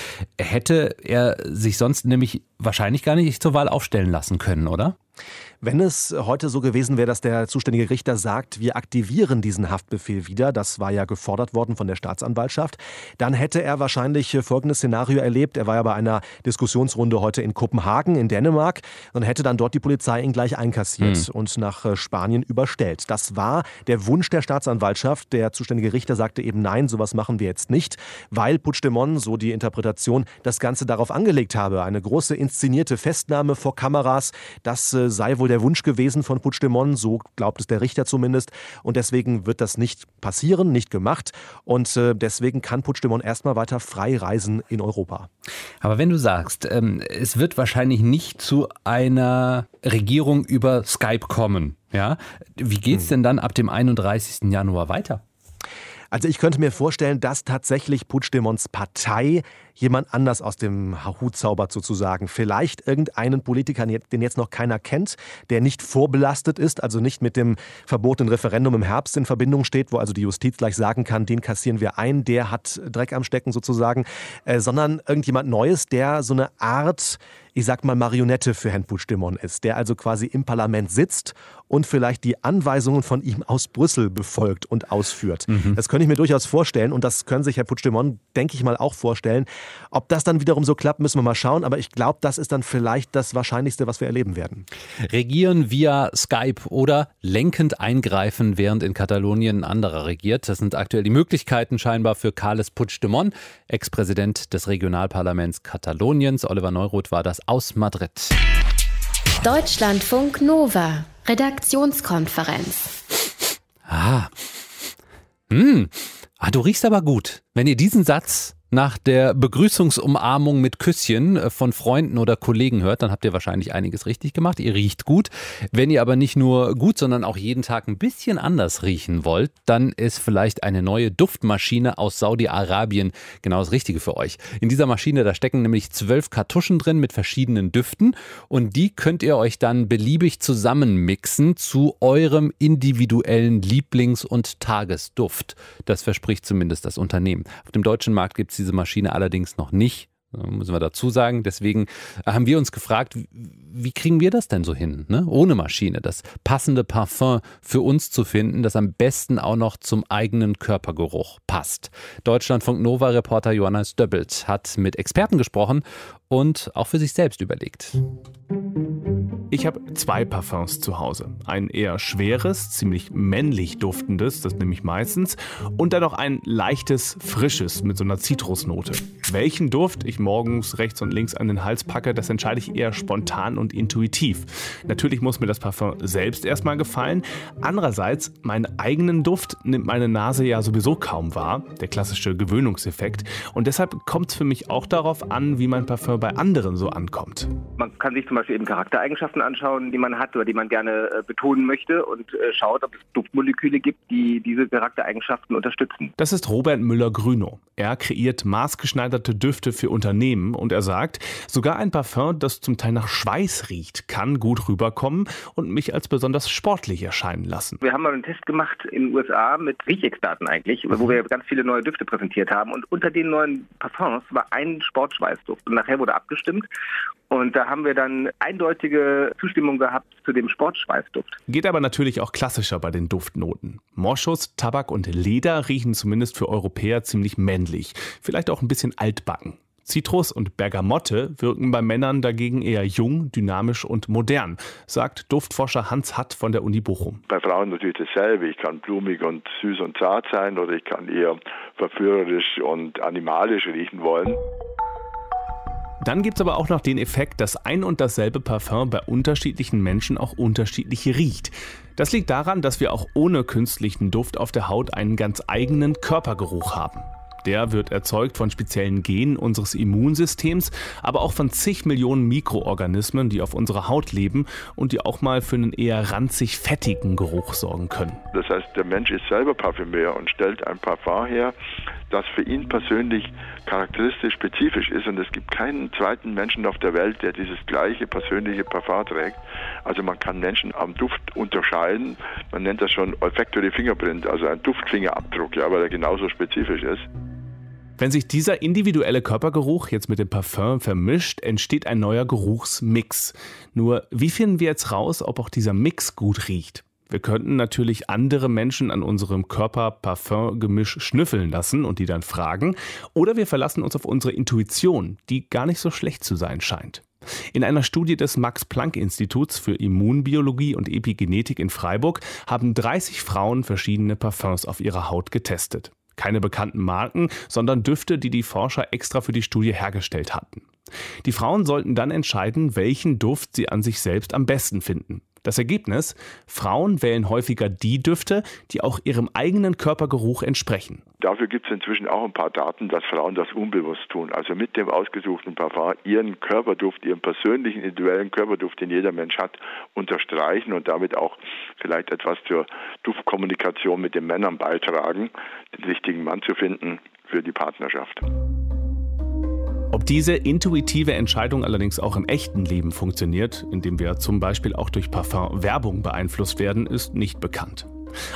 Hätte er sich sonst nämlich wahrscheinlich gar nicht zur Wahl aufstellen lassen können, oder? Wenn es heute so gewesen wäre, dass der zuständige Richter sagt, wir aktivieren diesen Haftbefehl wieder, das war ja gefordert worden von der Staatsanwaltschaft, dann hätte er wahrscheinlich folgendes Szenario erlebt. Er war ja bei einer Diskussionsrunde heute in Kopenhagen in Dänemark und hätte dann dort die Polizei ihn gleich einkassiert mhm. und nach äh, Spanien überstellt. Das war der Wunsch der Staatsanwaltschaft. Der zuständige Richter sagte eben nein, sowas machen wir jetzt nicht, weil Puigdemont, so die Interpretation, das Ganze darauf angelegt habe. Eine große inszenierte Festnahme vor Kameras, das äh, sei wohl der der Wunsch gewesen von Puigdemont, so glaubt es der Richter zumindest. Und deswegen wird das nicht passieren, nicht gemacht. Und äh, deswegen kann Puigdemont erstmal weiter frei reisen in Europa. Aber wenn du sagst, ähm, es wird wahrscheinlich nicht zu einer Regierung über Skype kommen, ja, wie geht's hm. denn dann ab dem 31. Januar weiter? Also ich könnte mir vorstellen, dass tatsächlich Puigdemonts Partei jemand anders aus dem Hut zaubert sozusagen. Vielleicht irgendeinen Politiker, den jetzt noch keiner kennt, der nicht vorbelastet ist, also nicht mit dem verbotenen Referendum im Herbst in Verbindung steht, wo also die Justiz gleich sagen kann, den kassieren wir ein, der hat Dreck am Stecken sozusagen, äh, sondern irgendjemand Neues, der so eine Art ich sag mal, Marionette für Herrn Puigdemont ist, der also quasi im Parlament sitzt und vielleicht die Anweisungen von ihm aus Brüssel befolgt und ausführt. Mhm. Das könnte ich mir durchaus vorstellen und das können sich Herr Puigdemont, denke ich mal, auch vorstellen. Ob das dann wiederum so klappt, müssen wir mal schauen, aber ich glaube, das ist dann vielleicht das Wahrscheinlichste, was wir erleben werden. Regieren via Skype oder lenkend eingreifen, während in Katalonien ein anderer regiert. Das sind aktuell die Möglichkeiten scheinbar für Carles Puigdemont, Ex-Präsident des Regionalparlaments Kataloniens. Oliver Neuroth war das aus Madrid. Deutschlandfunk Nova, Redaktionskonferenz. Ah. Hm. Ah, du riechst aber gut. Wenn ihr diesen Satz nach der Begrüßungsumarmung mit Küsschen äh, von Freunden oder Kollegen hört, dann habt ihr wahrscheinlich einiges richtig gemacht. Ihr riecht gut. Wenn ihr aber nicht nur gut, sondern auch jeden Tag ein bisschen anders riechen wollt, dann ist vielleicht eine neue Duftmaschine aus Saudi-Arabien genau das Richtige für euch. In dieser Maschine, da stecken nämlich zwölf Kartuschen drin mit verschiedenen Düften und die könnt ihr euch dann beliebig zusammenmixen zu eurem individuellen Lieblings- und Tagesduft. Das verspricht zumindest das Unternehmen. Auf dem deutschen Markt gibt es diese Maschine allerdings noch nicht. Müssen wir dazu sagen. Deswegen haben wir uns gefragt, wie kriegen wir das denn so hin, ne? ohne Maschine, das passende Parfum für uns zu finden, das am besten auch noch zum eigenen Körpergeruch passt. Deutschlandfunk Nova-Reporter Johannes Döbbelt hat mit Experten gesprochen und auch für sich selbst überlegt. Ich habe zwei Parfums zu Hause. Ein eher schweres, ziemlich männlich duftendes, das nehme ich meistens, und dann noch ein leichtes, frisches mit so einer Zitrusnote. Welchen Duft ich morgens rechts und links an den Hals packe, das entscheide ich eher spontan und intuitiv. Natürlich muss mir das Parfum selbst erstmal gefallen. Andererseits, meinen eigenen Duft nimmt meine Nase ja sowieso kaum wahr, der klassische Gewöhnungseffekt. Und deshalb kommt es für mich auch darauf an, wie mein Parfum bei anderen so ankommt. Man kann sich zum Beispiel eben Charaktereigenschaften anschauen, die man hat oder die man gerne äh, betonen möchte und äh, schaut, ob es Duftmoleküle gibt, die diese Charaktereigenschaften unterstützen. Das ist Robert Müller-Grünow. Er kreiert maßgeschneiderte Düfte für Unternehmen und er sagt, sogar ein Parfum, das zum Teil nach Schweiß riecht, kann gut rüberkommen und mich als besonders sportlich erscheinen lassen. Wir haben mal einen Test gemacht in den USA mit Riechexperten eigentlich, wo wir ganz viele neue Düfte präsentiert haben und unter den neuen Parfums war ein Sportschweißduft und nachher wurde abgestimmt und da haben wir dann eindeutige Zustimmung gehabt zu dem Sportschweißduft. Geht aber natürlich auch klassischer bei den Duftnoten. Moschus, Tabak und Leder riechen zumindest für Europäer ziemlich männlich, vielleicht auch ein bisschen altbacken. Zitrus und Bergamotte wirken bei Männern dagegen eher jung, dynamisch und modern, sagt Duftforscher Hans Hatt von der Uni Bochum. Bei Frauen natürlich dasselbe. Ich kann blumig und süß und zart sein oder ich kann eher verführerisch und animalisch riechen wollen. Dann gibt es aber auch noch den Effekt, dass ein und dasselbe Parfum bei unterschiedlichen Menschen auch unterschiedlich riecht. Das liegt daran, dass wir auch ohne künstlichen Duft auf der Haut einen ganz eigenen Körpergeruch haben. Der wird erzeugt von speziellen Genen unseres Immunsystems, aber auch von zig Millionen Mikroorganismen, die auf unserer Haut leben und die auch mal für einen eher ranzig fettigen Geruch sorgen können. Das heißt, der Mensch ist selber Parfümeur und stellt ein Parfum her, das für ihn persönlich charakteristisch spezifisch ist und es gibt keinen zweiten Menschen auf der Welt, der dieses gleiche persönliche Parfum trägt. Also man kann Menschen am Duft unterscheiden. Man nennt das schon Olfactory Fingerprint, also ein Duftfingerabdruck, ja, weil er genauso spezifisch ist. Wenn sich dieser individuelle Körpergeruch jetzt mit dem Parfum vermischt, entsteht ein neuer Geruchsmix. Nur, wie finden wir jetzt raus, ob auch dieser Mix gut riecht? Wir könnten natürlich andere Menschen an unserem Körper-Parfum-Gemisch schnüffeln lassen und die dann fragen. Oder wir verlassen uns auf unsere Intuition, die gar nicht so schlecht zu sein scheint. In einer Studie des Max-Planck-Instituts für Immunbiologie und Epigenetik in Freiburg haben 30 Frauen verschiedene Parfums auf ihrer Haut getestet. Keine bekannten Marken, sondern Düfte, die die Forscher extra für die Studie hergestellt hatten. Die Frauen sollten dann entscheiden, welchen Duft sie an sich selbst am besten finden. Das Ergebnis? Frauen wählen häufiger die Düfte, die auch ihrem eigenen Körpergeruch entsprechen. Dafür gibt es inzwischen auch ein paar Daten, dass Frauen das unbewusst tun. Also mit dem ausgesuchten Parfum ihren Körperduft, ihren persönlichen, individuellen Körperduft, den jeder Mensch hat, unterstreichen und damit auch vielleicht etwas zur Duftkommunikation mit den Männern beitragen, den richtigen Mann zu finden für die Partnerschaft. Ob diese intuitive Entscheidung allerdings auch im echten Leben funktioniert, indem wir zum Beispiel auch durch Parfum-Werbung beeinflusst werden, ist nicht bekannt.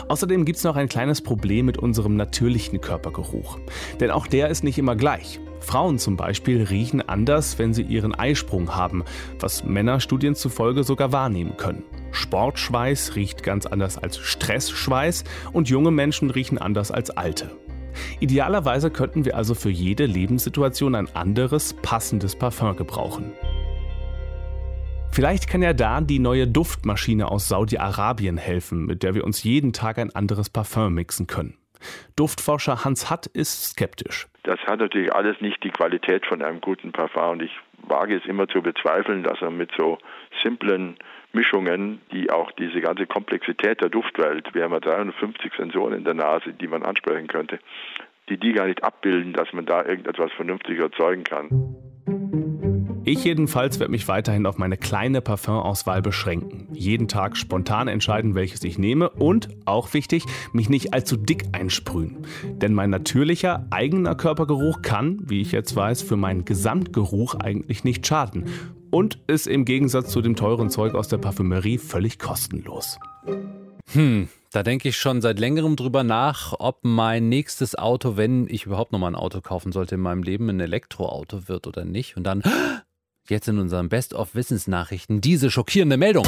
Außerdem gibt es noch ein kleines Problem mit unserem natürlichen Körpergeruch. Denn auch der ist nicht immer gleich. Frauen zum Beispiel riechen anders, wenn sie ihren Eisprung haben, was Männer Studien zufolge sogar wahrnehmen können. Sportschweiß riecht ganz anders als Stressschweiß und junge Menschen riechen anders als alte. Idealerweise könnten wir also für jede Lebenssituation ein anderes, passendes Parfum gebrauchen. Vielleicht kann ja da die neue Duftmaschine aus Saudi-Arabien helfen, mit der wir uns jeden Tag ein anderes Parfum mixen können. Duftforscher Hans Hatt ist skeptisch. Das hat natürlich alles nicht die Qualität von einem guten Parfum und ich wage es immer zu bezweifeln, dass er mit so simplen Mischungen, die auch diese ganze Komplexität der Duftwelt, wir haben ja 350 Sensoren in der Nase, die man ansprechen könnte, die die gar nicht abbilden, dass man da irgendetwas vernünftig erzeugen kann. Ich jedenfalls werde mich weiterhin auf meine kleine Parfumauswahl beschränken. Jeden Tag spontan entscheiden, welches ich nehme und, auch wichtig, mich nicht allzu dick einsprühen. Denn mein natürlicher, eigener Körpergeruch kann, wie ich jetzt weiß, für meinen Gesamtgeruch eigentlich nicht schaden. Und ist im Gegensatz zu dem teuren Zeug aus der Parfümerie völlig kostenlos. Hm, da denke ich schon seit längerem drüber nach, ob mein nächstes Auto, wenn ich überhaupt noch mal ein Auto kaufen sollte in meinem Leben, ein Elektroauto wird oder nicht. Und dann [GASPS] Jetzt in unseren Best-of-Wissensnachrichten diese schockierende Meldung.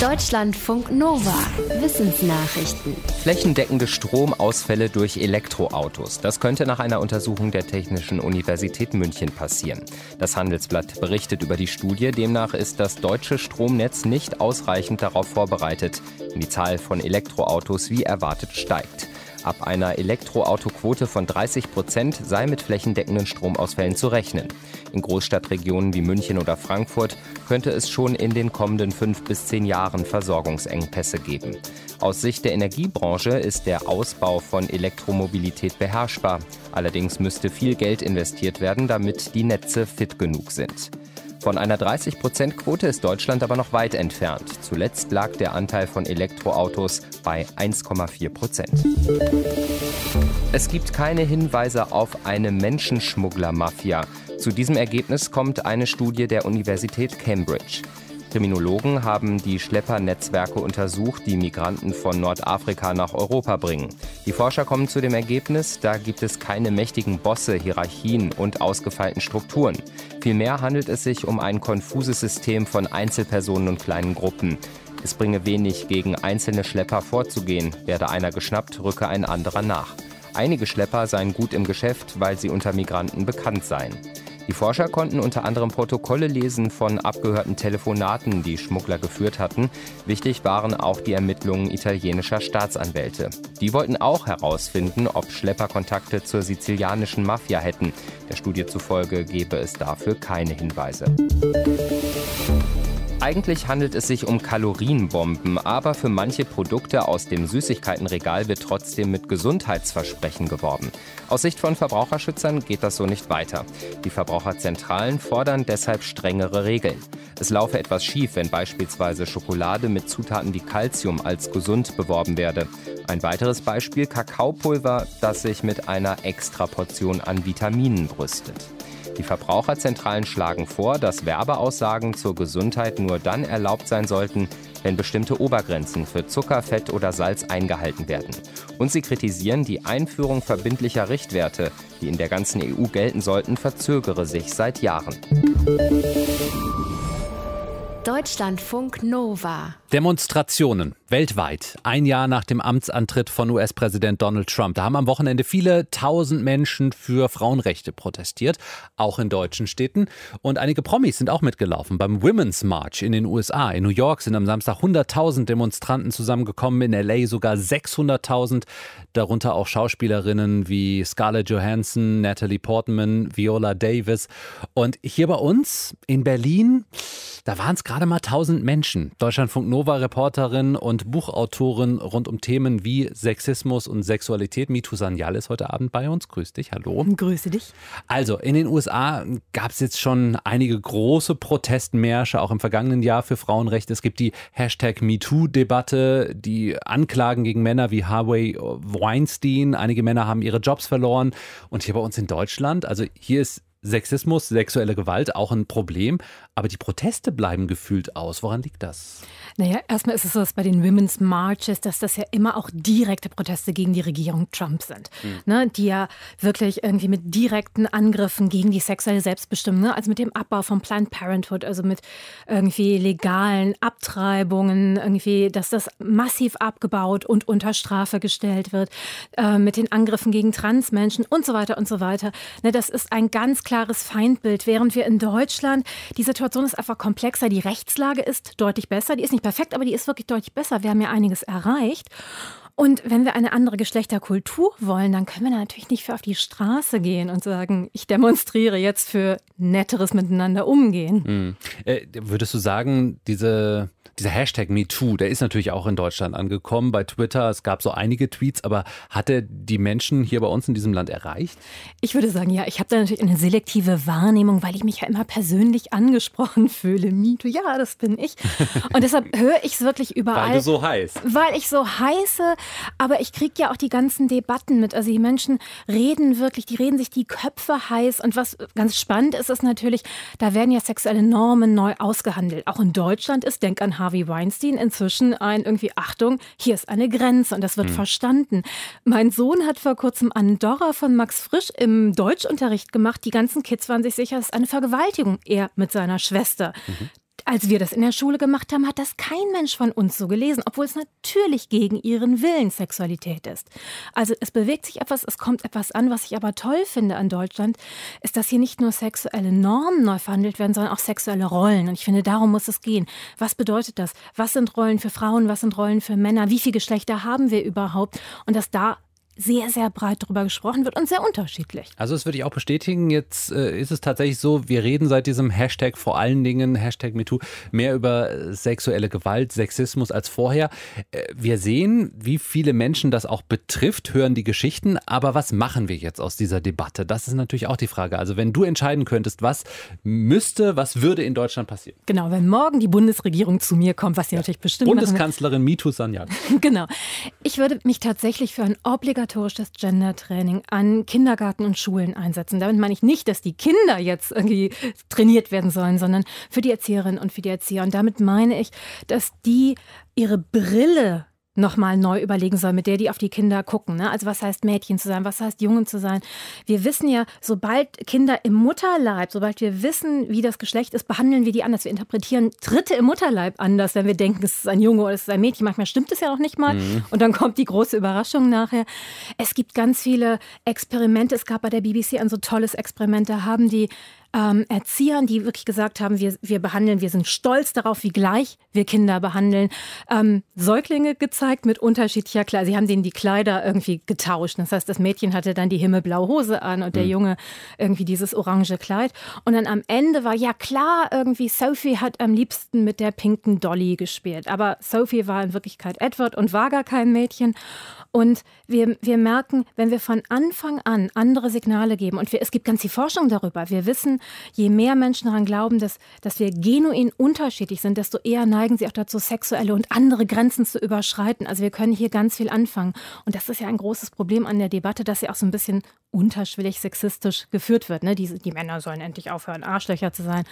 Deutschlandfunk Nova. Wissensnachrichten. Flächendeckende Stromausfälle durch Elektroautos. Das könnte nach einer Untersuchung der Technischen Universität München passieren. Das Handelsblatt berichtet über die Studie. Demnach ist das deutsche Stromnetz nicht ausreichend darauf vorbereitet, wenn die Zahl von Elektroautos wie erwartet steigt. Ab einer Elektroautoquote von 30 Prozent sei mit flächendeckenden Stromausfällen zu rechnen. In Großstadtregionen wie München oder Frankfurt könnte es schon in den kommenden fünf bis zehn Jahren Versorgungsengpässe geben. Aus Sicht der Energiebranche ist der Ausbau von Elektromobilität beherrschbar. Allerdings müsste viel Geld investiert werden, damit die Netze fit genug sind. Von einer 30-Prozent-Quote ist Deutschland aber noch weit entfernt. Zuletzt lag der Anteil von Elektroautos bei 1,4 Prozent. Es gibt keine Hinweise auf eine Menschenschmugglermafia. Zu diesem Ergebnis kommt eine Studie der Universität Cambridge. Kriminologen haben die Schleppernetzwerke untersucht, die Migranten von Nordafrika nach Europa bringen. Die Forscher kommen zu dem Ergebnis, da gibt es keine mächtigen Bosse, Hierarchien und ausgefeilten Strukturen. Vielmehr handelt es sich um ein konfuses System von Einzelpersonen und kleinen Gruppen. Es bringe wenig, gegen einzelne Schlepper vorzugehen. Werde einer geschnappt, rücke ein anderer nach. Einige Schlepper seien gut im Geschäft, weil sie unter Migranten bekannt seien. Die Forscher konnten unter anderem Protokolle lesen von abgehörten Telefonaten, die Schmuggler geführt hatten. Wichtig waren auch die Ermittlungen italienischer Staatsanwälte. Die wollten auch herausfinden, ob Schlepper Kontakte zur sizilianischen Mafia hätten. Der Studie zufolge gebe es dafür keine Hinweise. Eigentlich handelt es sich um Kalorienbomben, aber für manche Produkte aus dem Süßigkeitenregal wird trotzdem mit Gesundheitsversprechen geworben. Aus Sicht von Verbraucherschützern geht das so nicht weiter. Die Verbraucherzentralen fordern deshalb strengere Regeln. Es laufe etwas schief, wenn beispielsweise Schokolade mit Zutaten wie Calcium als gesund beworben werde. Ein weiteres Beispiel Kakaopulver, das sich mit einer Extraportion an Vitaminen brüstet. Die Verbraucherzentralen schlagen vor, dass Werbeaussagen zur Gesundheit nur dann erlaubt sein sollten, wenn bestimmte Obergrenzen für Zucker, Fett oder Salz eingehalten werden. Und sie kritisieren, die Einführung verbindlicher Richtwerte, die in der ganzen EU gelten sollten, verzögere sich seit Jahren. Deutschlandfunk Nova Demonstrationen weltweit, ein Jahr nach dem Amtsantritt von US-Präsident Donald Trump. Da haben am Wochenende viele tausend Menschen für Frauenrechte protestiert, auch in deutschen Städten. Und einige Promis sind auch mitgelaufen beim Women's March in den USA. In New York sind am Samstag 100.000 Demonstranten zusammengekommen, in LA sogar 600.000, darunter auch Schauspielerinnen wie Scarlett Johansson, Natalie Portman, Viola Davis. Und hier bei uns in Berlin, da waren es gerade mal 1000 Menschen. Deutschlandfunk Nova-Reporterin und Buchautorin rund um Themen wie Sexismus und Sexualität. Mitu Sanyal ist heute Abend bei uns. Grüß dich, hallo. Grüße dich. Also, in den USA gab es jetzt schon einige große Protestmärsche, auch im vergangenen Jahr für Frauenrechte. Es gibt die Hashtag MeToo-Debatte, die Anklagen gegen Männer wie Harvey Weinstein. Einige Männer haben ihre Jobs verloren. Und hier bei uns in Deutschland, also hier ist Sexismus, sexuelle Gewalt auch ein Problem, aber die Proteste bleiben gefühlt aus. Woran liegt das? Naja, erstmal ist es so, dass bei den Women's Marches, dass das ja immer auch direkte Proteste gegen die Regierung Trump sind. Mhm. Ne, die ja wirklich irgendwie mit direkten Angriffen gegen die sexuelle Selbstbestimmung, ne, also mit dem Abbau von Planned Parenthood, also mit irgendwie legalen Abtreibungen, irgendwie, dass das massiv abgebaut und unter Strafe gestellt wird, äh, mit den Angriffen gegen Transmenschen und so weiter und so weiter. Ne, das ist ein ganz klares Feindbild, während wir in Deutschland, die Situation ist einfach komplexer, die Rechtslage ist deutlich besser, die ist nicht perfekt, aber die ist wirklich deutlich besser. Wir haben ja einiges erreicht. Und wenn wir eine andere Geschlechterkultur wollen, dann können wir natürlich nicht für auf die Straße gehen und sagen, ich demonstriere jetzt für netteres Miteinander umgehen. Mhm. Äh, würdest du sagen, diese, dieser Hashtag MeToo, der ist natürlich auch in Deutschland angekommen, bei Twitter, es gab so einige Tweets, aber hat er die Menschen hier bei uns in diesem Land erreicht? Ich würde sagen, ja, ich habe da natürlich eine selektive Wahrnehmung, weil ich mich ja immer persönlich angesprochen fühle. MeToo, ja, das bin ich. Und deshalb [LAUGHS] höre ich es wirklich überall. Weil du so heiß. Weil ich so heiße, aber ich kriege ja auch die ganzen Debatten mit. Also die Menschen reden wirklich, die reden sich die Köpfe heiß. Und was ganz spannend ist, ist natürlich, da werden ja sexuelle Normen neu ausgehandelt. Auch in Deutschland ist, denk an Harvey Weinstein, inzwischen ein irgendwie, Achtung, hier ist eine Grenze und das wird hm. verstanden. Mein Sohn hat vor kurzem Andorra von Max Frisch im Deutschunterricht gemacht. Die ganzen Kids waren sich sicher, es ist eine Vergewaltigung. Er mit seiner Schwester. Mhm als wir das in der Schule gemacht haben, hat das kein Mensch von uns so gelesen, obwohl es natürlich gegen ihren Willen Sexualität ist. Also es bewegt sich etwas, es kommt etwas an. Was ich aber toll finde an Deutschland, ist, dass hier nicht nur sexuelle Normen neu verhandelt werden, sondern auch sexuelle Rollen. Und ich finde, darum muss es gehen. Was bedeutet das? Was sind Rollen für Frauen? Was sind Rollen für Männer? Wie viele Geschlechter haben wir überhaupt? Und dass da sehr, sehr breit darüber gesprochen wird und sehr unterschiedlich. Also das würde ich auch bestätigen. Jetzt äh, ist es tatsächlich so, wir reden seit diesem Hashtag vor allen Dingen, Hashtag MeToo, mehr über sexuelle Gewalt, Sexismus als vorher. Äh, wir sehen, wie viele Menschen das auch betrifft, hören die Geschichten. Aber was machen wir jetzt aus dieser Debatte? Das ist natürlich auch die Frage. Also wenn du entscheiden könntest, was müsste, was würde in Deutschland passieren? Genau, wenn morgen die Bundesregierung zu mir kommt, was sie ja. natürlich bestimmt Bundeskanzlerin MeToo Sanjad. [LAUGHS] genau. Ich würde mich tatsächlich für ein obligatorisch obligatorisches Gender-Training an Kindergarten und Schulen einsetzen. Damit meine ich nicht, dass die Kinder jetzt irgendwie trainiert werden sollen, sondern für die Erzieherinnen und für die Erzieher. Und damit meine ich, dass die ihre Brille nochmal neu überlegen soll, mit der die auf die Kinder gucken. Ne? Also was heißt Mädchen zu sein, was heißt Jungen zu sein. Wir wissen ja, sobald Kinder im Mutterleib, sobald wir wissen, wie das Geschlecht ist, behandeln wir die anders. Wir interpretieren Dritte im Mutterleib anders, wenn wir denken, es ist ein Junge oder es ist ein Mädchen. Manchmal stimmt es ja noch nicht mal. Mhm. Und dann kommt die große Überraschung nachher. Es gibt ganz viele Experimente. Es gab bei der BBC ein so tolles Experiment. Da haben die ähm, Erziehern, die wirklich gesagt haben, wir, wir behandeln, wir sind stolz darauf, wie gleich wir Kinder behandeln, ähm, Säuglinge gezeigt mit unterschiedlicher Kleider. Sie haben denen die Kleider irgendwie getauscht. Das heißt, das Mädchen hatte dann die himmelblaue Hose an und der mhm. Junge irgendwie dieses orange Kleid. Und dann am Ende war ja klar, irgendwie Sophie hat am liebsten mit der pinken Dolly gespielt. Aber Sophie war in Wirklichkeit Edward und war gar kein Mädchen. Und wir, wir merken, wenn wir von Anfang an andere Signale geben, und wir, es gibt ganz viel Forschung darüber, wir wissen, je mehr Menschen daran glauben, dass, dass wir genuin unterschiedlich sind, desto eher neigen sie auch dazu, sexuelle und andere Grenzen zu überschreiten. Also wir können hier ganz viel anfangen. Und das ist ja ein großes Problem an der Debatte, dass sie auch so ein bisschen unterschwellig sexistisch geführt wird. Ne? Die, die Männer sollen endlich aufhören, Arschlöcher zu sein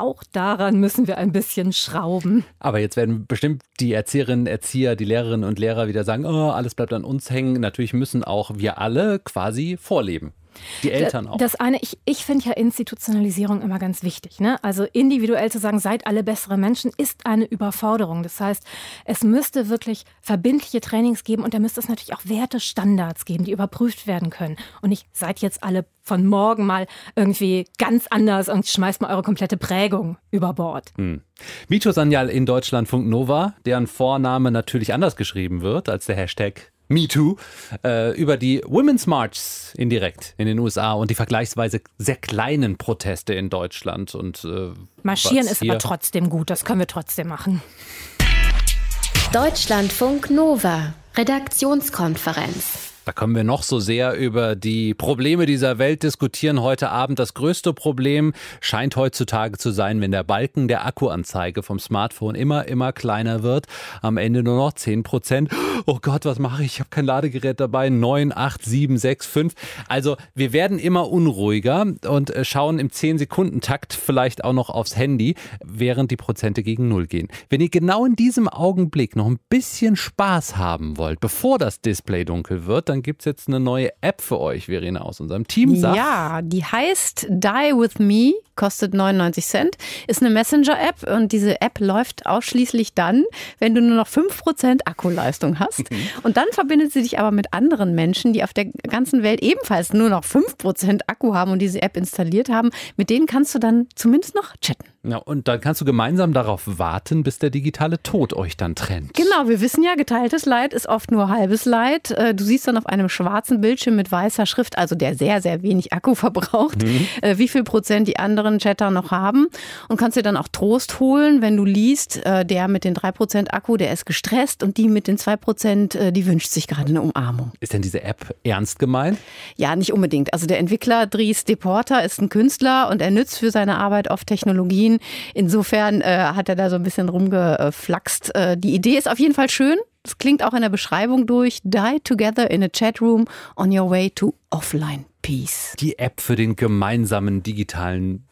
auch daran müssen wir ein bisschen schrauben. Aber jetzt werden bestimmt die Erzieherinnen, Erzieher, die Lehrerinnen und Lehrer wieder sagen, oh, alles bleibt an uns hängen. Natürlich müssen auch wir alle quasi vorleben. Die Eltern auch. Das eine, ich, ich finde ja Institutionalisierung immer ganz wichtig. Ne? Also individuell zu sagen, seid alle bessere Menschen, ist eine Überforderung. Das heißt, es müsste wirklich verbindliche Trainings geben und da müsste es natürlich auch Wertestandards geben, die überprüft werden können. Und nicht, seid jetzt alle von morgen mal irgendwie ganz anders und schmeißt mal eure komplette Prägung über Bord. Hm. Mito Sanyal in Deutschlandfunk Nova, deren Vorname natürlich anders geschrieben wird als der Hashtag MeToo, äh, über die Women's Marches indirekt in den USA und die vergleichsweise sehr kleinen Proteste in Deutschland. Und, äh, Marschieren ist aber trotzdem gut, das können wir trotzdem machen. Deutschlandfunk Nova, Redaktionskonferenz. Da können wir noch so sehr über die Probleme dieser Welt diskutieren heute Abend. Das größte Problem scheint heutzutage zu sein, wenn der Balken der Akkuanzeige vom Smartphone immer, immer kleiner wird. Am Ende nur noch 10 Prozent. Oh Gott, was mache ich? Ich habe kein Ladegerät dabei. 9, 8, 7, 6, 5. Also wir werden immer unruhiger und äh, schauen im 10-Sekunden-Takt vielleicht auch noch aufs Handy, während die Prozente gegen Null gehen. Wenn ihr genau in diesem Augenblick noch ein bisschen Spaß haben wollt, bevor das Display dunkel wird, dann gibt es jetzt eine neue App für euch, Verena, aus unserem Team. Sagt. Ja, die heißt Die With Me, kostet 99 Cent, ist eine Messenger-App und diese App läuft ausschließlich dann, wenn du nur noch 5% Akkuleistung hast. Mhm. Und dann verbindet sie dich aber mit anderen Menschen, die auf der ganzen Welt ebenfalls nur noch 5% Akku haben und diese App installiert haben. Mit denen kannst du dann zumindest noch chatten. Ja, und dann kannst du gemeinsam darauf warten, bis der digitale Tod euch dann trennt. Genau, wir wissen ja, geteiltes Leid ist oft nur halbes Leid. Äh, du siehst dann auf einem schwarzen Bildschirm mit weißer Schrift, also der sehr, sehr wenig Akku [LAUGHS] verbraucht, mhm. Äh, wie viel Prozent die anderen Chatter noch haben und kannst dir dann auch Trost holen, wenn du liest, äh, der mit den drei Prozent Akku, der ist gestresst und die mit den zwei Prozent, die wünscht sich gerade eine Umarmung. Ist denn diese App ernst gemeint? Ja, nicht unbedingt. Also der Entwickler Dries Deporter ist ein Künstler und er nützt für seine Arbeit oft Technologien, Berlin. Insofern äh, hat er da so ein bisschen rumgeflaxt. Äh, die Idee ist auf jeden Fall schön. Es klingt auch in der Beschreibung durch. Die together in a chat room on your way to offline peace. Die App für den gemeinsamen digitalen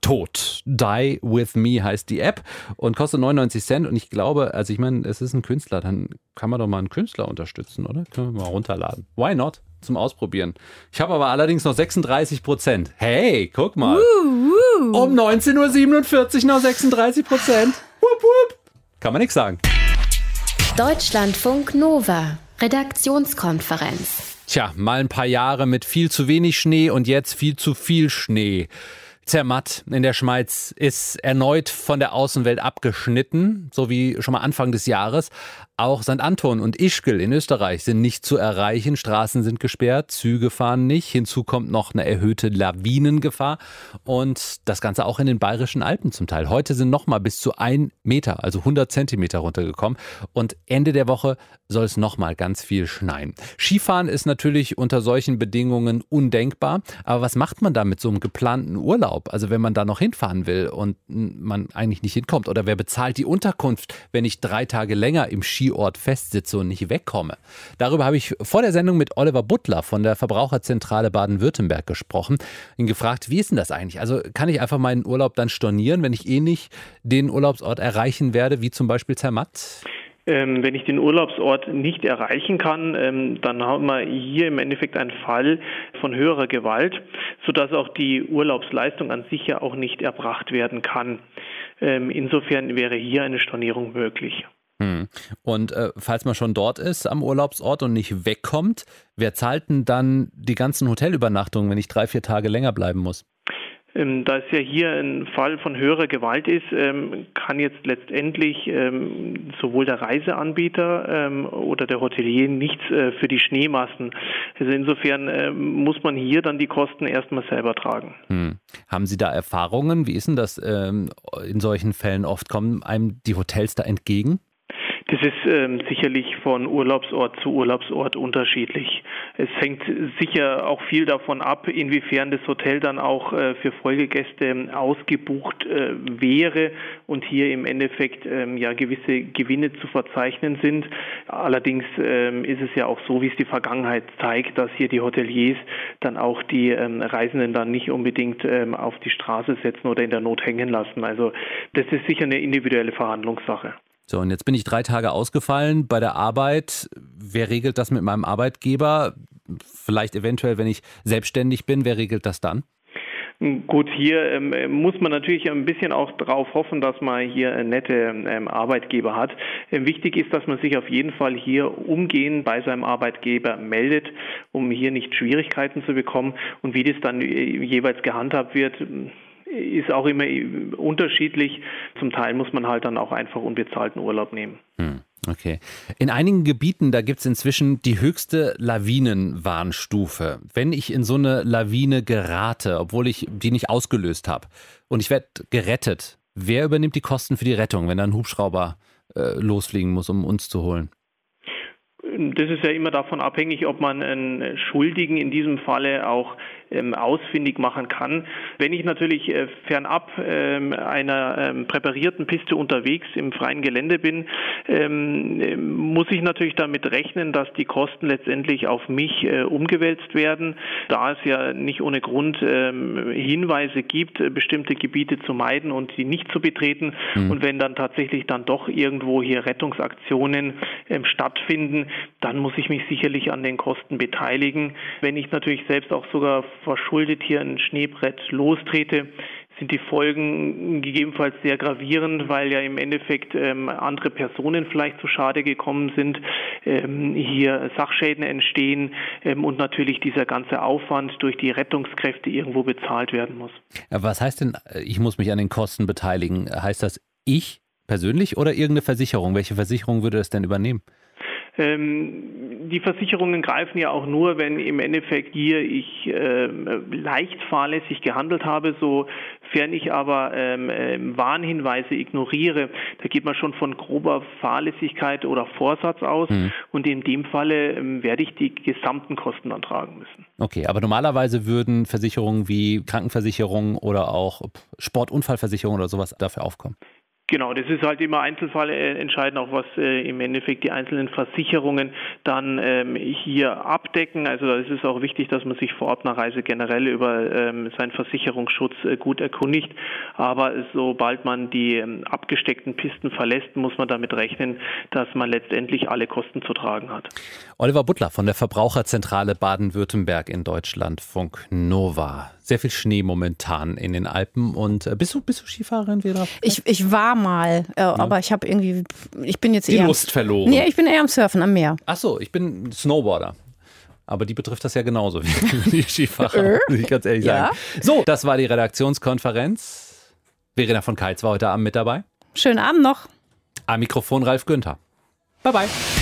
Tod. Die with me heißt die App und kostet 99 Cent. Und ich glaube, also ich meine, es ist ein Künstler, dann kann man doch mal einen Künstler unterstützen, oder? Können wir mal runterladen. Why not? Zum Ausprobieren. Ich habe aber allerdings noch 36 Prozent. Hey, guck mal. Uh, uh. Um 19.47 Uhr noch 36 Prozent. Wupp, wupp. Kann man nichts sagen. Deutschlandfunk Nova. Redaktionskonferenz. Tja, mal ein paar Jahre mit viel zu wenig Schnee und jetzt viel zu viel Schnee. Zermatt in der Schweiz ist erneut von der Außenwelt abgeschnitten, so wie schon mal Anfang des Jahres. Auch St. Anton und Ischgl in Österreich sind nicht zu erreichen. Straßen sind gesperrt, Züge fahren nicht. Hinzu kommt noch eine erhöhte Lawinengefahr und das Ganze auch in den bayerischen Alpen zum Teil. Heute sind noch mal bis zu ein Meter, also 100 Zentimeter runtergekommen und Ende der Woche soll es noch mal ganz viel schneien. Skifahren ist natürlich unter solchen Bedingungen undenkbar. Aber was macht man da mit so einem geplanten Urlaub? Also wenn man da noch hinfahren will und man eigentlich nicht hinkommt oder wer bezahlt die Unterkunft, wenn ich drei Tage länger im Ski Skiort festsitze und nicht wegkomme. Darüber habe ich vor der Sendung mit Oliver Butler von der Verbraucherzentrale Baden-Württemberg gesprochen. Ihn gefragt, wie ist denn das eigentlich? Also kann ich einfach meinen Urlaub dann stornieren, wenn ich eh nicht den Urlaubsort erreichen werde, wie zum Beispiel Zermatt? Ähm, wenn ich den Urlaubsort nicht erreichen kann, ähm, dann haben wir hier im Endeffekt einen Fall von höherer Gewalt, sodass auch die Urlaubsleistung an sich ja auch nicht erbracht werden kann. Ähm, insofern wäre hier eine Stornierung möglich. Hm. Und äh, falls man schon dort ist am Urlaubsort und nicht wegkommt, wer zahlt denn dann die ganzen Hotelübernachtungen, wenn ich drei, vier Tage länger bleiben muss? Ähm, da es ja hier ein Fall von höherer Gewalt ist, ähm, kann jetzt letztendlich ähm, sowohl der Reiseanbieter oder der Hotelier nichts äh, für die Schneemassen. Also insofern äh, muss man hier dann die Kosten erstmal selber tragen. Hm. Haben Sie da Erfahrungen? Wie ist denn das in solchen Fällen oft? Kommen einem die Hotels da entgegen? Das ist ähm, sicherlich von Urlaubsort zu Urlaubsort unterschiedlich. Es hängt sicher auch viel davon ab, inwiefern das Hotel dann auch äh, für Folgegäste ausgebucht äh, wäre und hier im Endeffekt ähm, ja gewisse Gewinne zu verzeichnen sind. Allerdings ähm, ist es ja auch so, wie es die Vergangenheit zeigt, dass hier die Hoteliers dann auch die ähm, Reisenden dann nicht unbedingt ähm, auf die Straße setzen oder in der Not hängen lassen. Also das ist sicher eine individuelle Verhandlungssache. So, und jetzt bin ich drei Tage ausgefallen bei der Arbeit. Wer regelt das mit meinem Arbeitgeber? vielleicht eventuell, wenn ich selbstständig bin, wer regelt das dann? Gut, hier ähm, muss man natürlich ein bisschen auch darauf hoffen, dass man hier nette ähm, Arbeitgeber hat. Ähm, wichtig ist, dass man sich auf jeden Fall hier umgehend bei seinem Arbeitgeber meldet, um hier nicht Schwierigkeiten zu bekommen. Und wie das dann äh, jeweils gehandhabt wird, ist auch immer unterschiedlich. Zum Teil muss man halt dann auch einfach unbezahlten Urlaub nehmen. Hm. Okay. In einigen Gebieten, da gibt es inzwischen die höchste Lawinenwarnstufe. Wenn ich in so eine Lawine gerate, obwohl ich die nicht ausgelöst habe und ich werde gerettet, wer übernimmt die Kosten für die Rettung, wenn da ein Hubschrauber äh, losfliegen muss, um uns zu holen? Das ist ja immer davon abhängig, ob man einen Schuldigen in diesem Falle auch ausfindig machen kann. Wenn ich natürlich äh, fernab ähm, einer ähm, präparierten Piste unterwegs im freien Gelände bin, ähm, muss ich natürlich damit rechnen, dass die Kosten letztendlich auf mich äh, umgewälzt werden, da es ja nicht ohne Grund ähm, Hinweise gibt, äh, bestimmte Gebiete zu meiden und die nicht zu betreten. Mhm. Und wenn dann tatsächlich dann doch irgendwo hier Rettungsaktionen ähm, stattfinden, dann muss ich mich sicherlich an den Kosten beteiligen. Wenn ich natürlich selbst auch sogar verschuldet hier ein Schneebrett lostrete, sind die Folgen gegebenenfalls sehr gravierend, weil ja im Endeffekt ähm, andere Personen vielleicht zu Schade gekommen sind, ähm, hier Sachschäden entstehen ähm, und natürlich dieser ganze Aufwand durch die Rettungskräfte irgendwo bezahlt werden muss. Was heißt denn, äh, ich muss mich an den Kosten beteiligen? Heißt das ich persönlich oder irgendeine Versicherung? Welche Versicherung würde das denn übernehmen? Ähm, die Versicherungen greifen ja auch nur, wenn im Endeffekt hier ich äh, leicht fahrlässig gehandelt habe, sofern ich aber ähm, äh, Warnhinweise ignoriere. Da geht man schon von grober Fahrlässigkeit oder Vorsatz aus mhm. und in dem Falle ähm, werde ich die gesamten Kosten dann tragen müssen. Okay, aber normalerweise würden Versicherungen wie Krankenversicherungen oder auch Sportunfallversicherungen oder sowas dafür aufkommen. Genau, das ist halt immer Einzelfall äh, entscheidend, auch was äh, im Endeffekt die einzelnen Versicherungen dann ähm, hier abdecken. Also da ist es auch wichtig, dass man sich vor Ort nach Reise generell über ähm, seinen Versicherungsschutz äh, gut erkundigt. Aber sobald man die ähm, abgesteckten Pisten verlässt, muss man damit rechnen, dass man letztendlich alle Kosten zu tragen hat. Oliver Butler von der Verbraucherzentrale Baden-Württemberg in Deutschland, Funk Nova. Sehr viel Schnee momentan in den Alpen. Und äh, bist du, bist du Skifahrerin wieder? Ich, ich war mal, äh, ja. aber ich habe irgendwie, ich bin jetzt die eher. Lust verloren. Nee, ich bin eher am Surfen am Meer. Ach so, ich bin Snowboarder. Aber die betrifft das ja genauso [LAUGHS] wie die Skifahrer, muss ich ganz ehrlich ja. sagen. So, das war die Redaktionskonferenz. Verena von Keitz war heute Abend mit dabei. Schönen Abend noch. Am Mikrofon Ralf Günther. Bye bye.